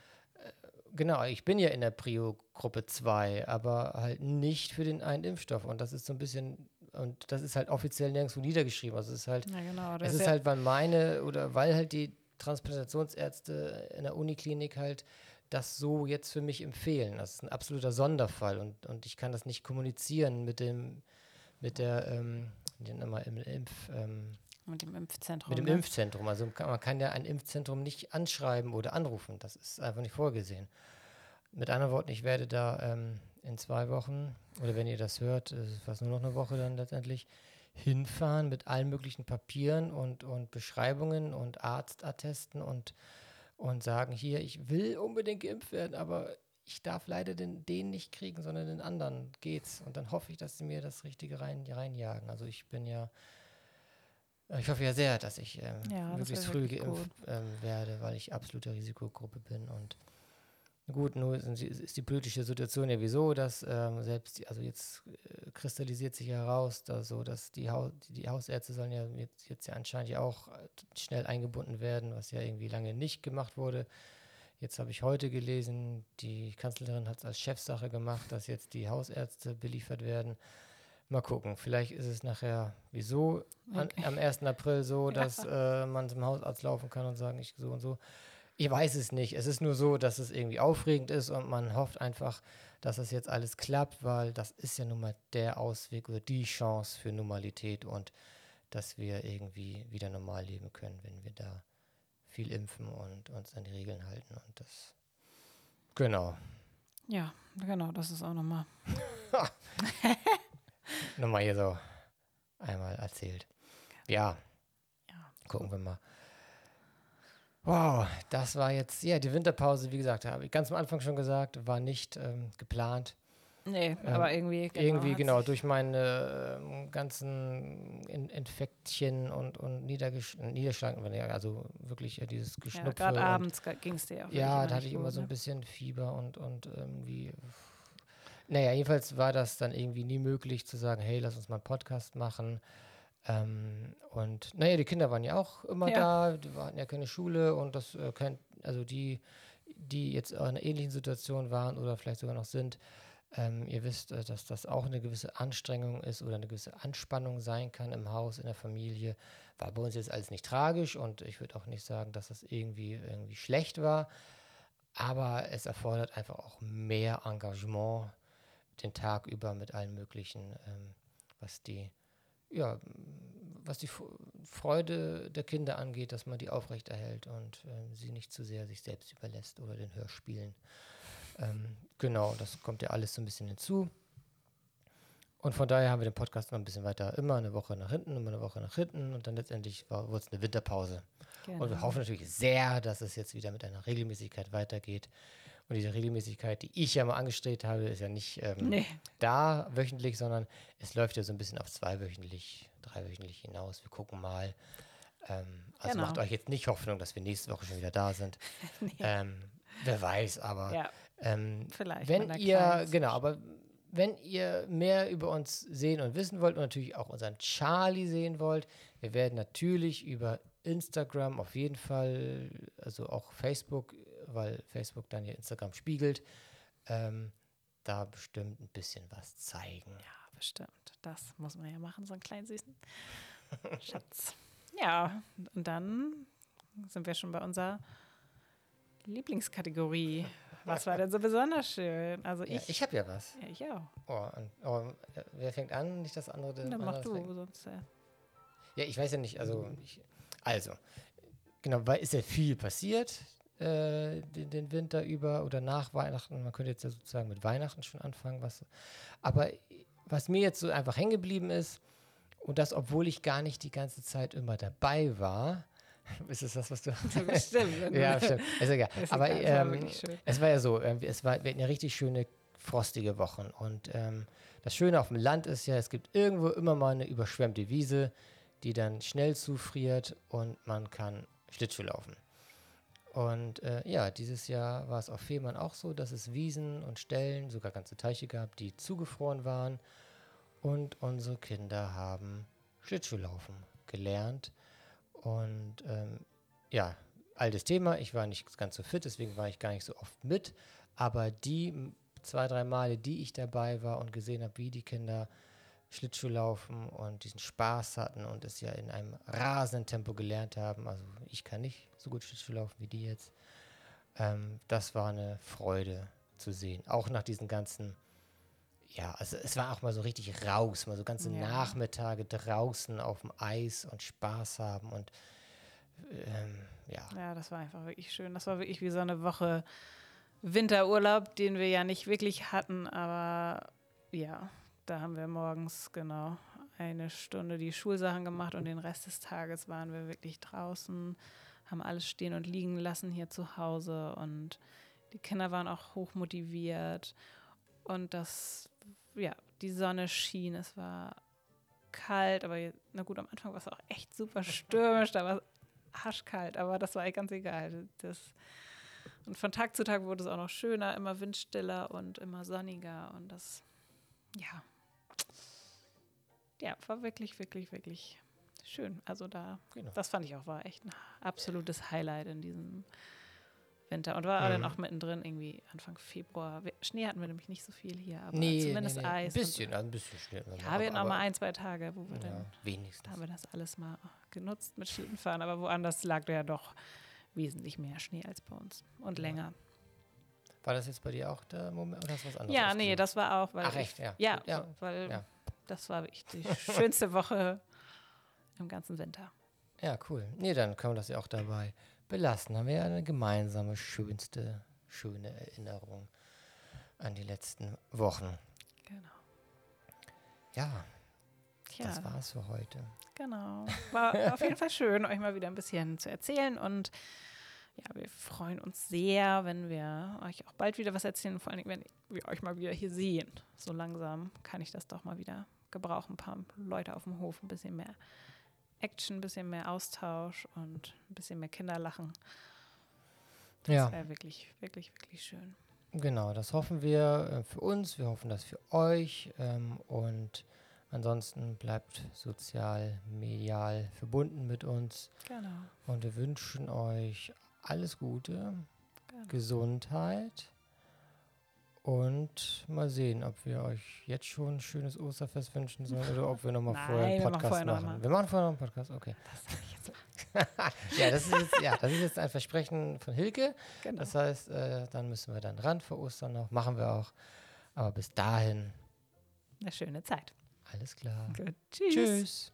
genau, ich bin ja in der Prio-Gruppe 2, aber halt nicht für den einen Impfstoff. Und das ist so ein bisschen, und das ist halt offiziell nirgendwo niedergeschrieben. Also es ist halt, Ja, genau. es ist halt, weil meine, oder weil halt die Transplantationsärzte in der Uniklinik halt das so jetzt für mich empfehlen. Das ist ein absoluter Sonderfall und, und ich kann das nicht kommunizieren mit dem, mit der, ähm, den immer im Impf, ähm, mit dem Impfzentrum. mit dem ne? Impfzentrum. Also man kann ja ein Impfzentrum nicht anschreiben oder anrufen. Das ist einfach nicht vorgesehen. Mit anderen Worten, ich werde da ähm, in zwei Wochen, oder wenn ihr das hört, es ist fast nur noch eine Woche dann letztendlich, hinfahren mit allen möglichen Papieren und, und Beschreibungen und Arztattesten und, und sagen, hier, ich will unbedingt geimpft werden, aber ich darf leider den, den nicht kriegen, sondern den anderen geht's. Und dann hoffe ich, dass sie mir das Richtige rein, reinjagen. Also ich bin ja, ich hoffe ja sehr, dass ich ähm, Ja, möglichst früh geimpft ähm, werde, weil ich absolute Risikogruppe bin. Und gut, nur ist, ist die politische Situation ja wieso, dass ähm, selbst, die, also jetzt äh, kristallisiert sich heraus, dass so, dass die, Haus, die Hausärzte sollen ja jetzt, jetzt ja anscheinend ja auch äh, schnell eingebunden werden, was ja irgendwie lange nicht gemacht wurde. Jetzt habe ich heute gelesen, die Kanzlerin hat es als Chefsache gemacht, dass jetzt die Hausärzte beliefert werden. Mal gucken, vielleicht ist es nachher wieso an, Okay. am 1. April so, dass äh, man zum Hausarzt laufen kann und sagen, ich so und so. Ich weiß es nicht. Es ist nur so, dass es irgendwie aufregend ist und man hofft einfach, dass es jetzt alles klappt, weil das ist ja nun mal der Ausweg oder die Chance für Normalität und dass wir irgendwie wieder normal leben können, wenn wir da viel impfen und uns an die Regeln halten und das genau. Ja, genau, das ist auch nochmal. Nochmal hier so einmal erzählt. Ja, Ja. gucken wir mal. Wow, das war jetzt, ja, die Winterpause, wie gesagt, habe ich ganz am Anfang schon gesagt, war nicht ähm, geplant. Nee, Ähm, aber irgendwie. Genau, Irgendwie, genau, durch meine ähm, ganzen In Infektchen und, und Niedergesch Niederschlagen, also wirklich äh, dieses Ja, Geschnupfe. gerade abends ging es dir ja auch. Ja, da hatte ich immer so ein ne? bisschen Fieber und, und irgendwie. Naja, jedenfalls war das dann irgendwie nie möglich zu sagen, hey, lass uns mal einen Podcast machen. Ähm, und naja, die Kinder waren ja auch immer Ja. da, die hatten ja keine Schule und das äh, also die, die jetzt in einer ähnlichen Situation waren oder vielleicht sogar noch sind, ähm, ihr wisst, äh, dass das auch eine gewisse Anstrengung ist oder eine gewisse Anspannung sein kann im Haus, in der Familie. War bei uns jetzt alles nicht tragisch und ich würde auch nicht sagen, dass das irgendwie, irgendwie schlecht war. Aber es erfordert einfach auch mehr Engagement den Tag über mit allen möglichen, ähm, was die, ja, was die Freude der Kinder angeht, dass man die aufrechterhält und ähm, sie nicht zu sehr sich selbst überlässt oder den Hörspielen. Ähm, genau, das kommt ja alles so ein bisschen hinzu. Und von daher haben wir den Podcast noch ein bisschen weiter, immer eine Woche nach hinten, immer eine Woche nach hinten und dann letztendlich wurde es eine Winterpause. Und wir Genau. hoffen natürlich sehr, dass es jetzt wieder mit einer Regelmäßigkeit weitergeht. Und diese Regelmäßigkeit, die ich ja mal angestrebt habe, ist ja nicht ähm, Nee, da wöchentlich, sondern es läuft ja so ein bisschen auf zweiwöchentlich, dreiwöchentlich hinaus. Wir gucken mal. Ähm, also Genau. macht euch jetzt nicht Hoffnung, dass wir nächste Woche schon wieder da sind. ähm, wer weiß, aber ja, ähm, vielleicht. wenn ihr, genau, aber wenn ihr mehr über uns sehen und wissen wollt und natürlich auch unseren Charlie sehen wollt, wir werden natürlich über Instagram auf jeden Fall, also auch Facebook, weil Facebook dann ja Instagram spiegelt, ähm, da bestimmt ein bisschen was zeigen. Ja, bestimmt. Das muss man ja machen, so einen kleinen süßen Schatz. Ja, und dann sind wir schon bei unserer Lieblingskategorie. Was war denn so besonders schön? Also Ja, ich. ich habe ja was. ja, ich auch. Oh, und, oh, wer fängt an? Nicht das andere. Dann mach du, fängt- sonst. Äh, Ja, ich weiß ja nicht, also, ich, also, genau, weil ist ja viel passiert äh, den, den Winter über oder nach Weihnachten. Man könnte jetzt ja sozusagen mit Weihnachten schon anfangen, was, aber was mir jetzt so einfach hängen geblieben ist, und das, obwohl ich gar nicht die ganze Zeit immer dabei war, ist es das, was du. bestimmt. ja, stimmt, ist egal. Ist Aber egal, es war ähm, es war ja so, äh, es war, wir hatten ja richtig schöne, frostige Wochen. Und ähm, das Schöne auf dem Land ist ja, es gibt irgendwo immer mal eine überschwemmte Wiese, die dann schnell zufriert und man kann Schlittschuh laufen. Und äh, ja, dieses Jahr war es auf Fehmarn auch so, dass es Wiesen und Stellen, sogar ganze Teiche gab, die zugefroren waren. Und unsere Kinder haben Schlittschuhlaufen gelernt. Und ähm, ja, altes Thema. Ich war nicht ganz so fit, deswegen war ich gar nicht so oft mit. Aber die zwei, drei Male, die ich dabei war und gesehen habe, wie die Kinder Schlittschuh laufen und diesen Spaß hatten und es ja in einem rasenden Tempo gelernt haben, also ich kann nicht so gut Schlittschuh laufen wie die jetzt, ähm, das war eine Freude zu sehen. Auch nach diesen ganzen, ja, also es war auch mal so richtig raus, mal so ganze Ja. Nachmittage draußen auf dem Eis und Spaß haben und ähm, ja. Ja, das war einfach wirklich schön. Das war wirklich wie so eine Woche Winterurlaub, den wir ja nicht wirklich hatten, aber ja, da haben wir morgens genau eine Stunde die Schulsachen gemacht und den Rest des Tages waren wir wirklich draußen, haben alles stehen und liegen lassen hier zu Hause und die Kinder waren auch hoch motiviert und das, ja, die Sonne schien, es war kalt, aber na gut, am Anfang war es auch echt super stürmisch, da war es arschkalt, aber das war ganz egal. Das, und von Tag zu Tag wurde es auch noch schöner, immer windstiller und immer sonniger und das, ja, ja, war wirklich, wirklich, wirklich schön. Also da, Genau. das fand ich auch, war echt ein absolutes Highlight in diesem Winter und war dann Mhm. auch mittendrin irgendwie Anfang Februar. Schnee hatten wir nämlich nicht so viel hier, aber Nee, zumindest nee, nee. Eis. Ein bisschen, ein bisschen Schnee. Ja, wir hatten auch mal ein, zwei Tage, wo wir dann Ja, da wenigstens. haben wir das alles mal genutzt mit Schlittenfahren, aber woanders lag da ja doch wesentlich mehr Schnee als bei uns und Ja. länger. War das jetzt bei dir auch der Moment oder was anderes? Ja, nee, das war auch, weil Ach, echt, ja. ja, ja, weil ja. das war wirklich die schönste Woche im ganzen Winter. Ja, cool. Nee, dann können wir das ja auch dabei belassen. Haben wir ja eine gemeinsame, schönste, schöne Erinnerung an die letzten Wochen. Genau. Ja, Tja, das war's für heute. genau. War auf jeden Fall schön, euch mal wieder ein bisschen zu erzählen und ja, wir freuen uns sehr, wenn wir euch auch bald wieder was erzählen, vor allem, wenn wir euch mal wieder hier sehen. So langsam kann ich das doch mal wieder gebrauchen. Ein paar Leute auf dem Hof, ein bisschen mehr Action, ein bisschen mehr Austausch und ein bisschen mehr Kinderlachen. Das Ja. wäre wirklich, wirklich, wirklich schön. Genau, das hoffen wir äh, für uns, wir hoffen das für euch ähm, und ansonsten bleibt sozial, medial verbunden mit uns Genau. und wir wünschen euch alles Gute, genau. Gesundheit und mal sehen, ob wir euch jetzt schon ein schönes Osterfest wünschen sollen oder ob wir nochmal vorher einen wir machen Podcast vorher noch machen. mal. Wir machen vorher noch einen Podcast, okay. Das sag ich jetzt. Ja, das ist jetzt, ja, das ist jetzt ein Versprechen von Hilke. Genau. Das heißt, äh, dann müssen wir dann ran vor Ostern noch. Machen wir auch. Aber bis dahin, Eine schöne Zeit. alles klar. Gut. Tschüss. Tschüss.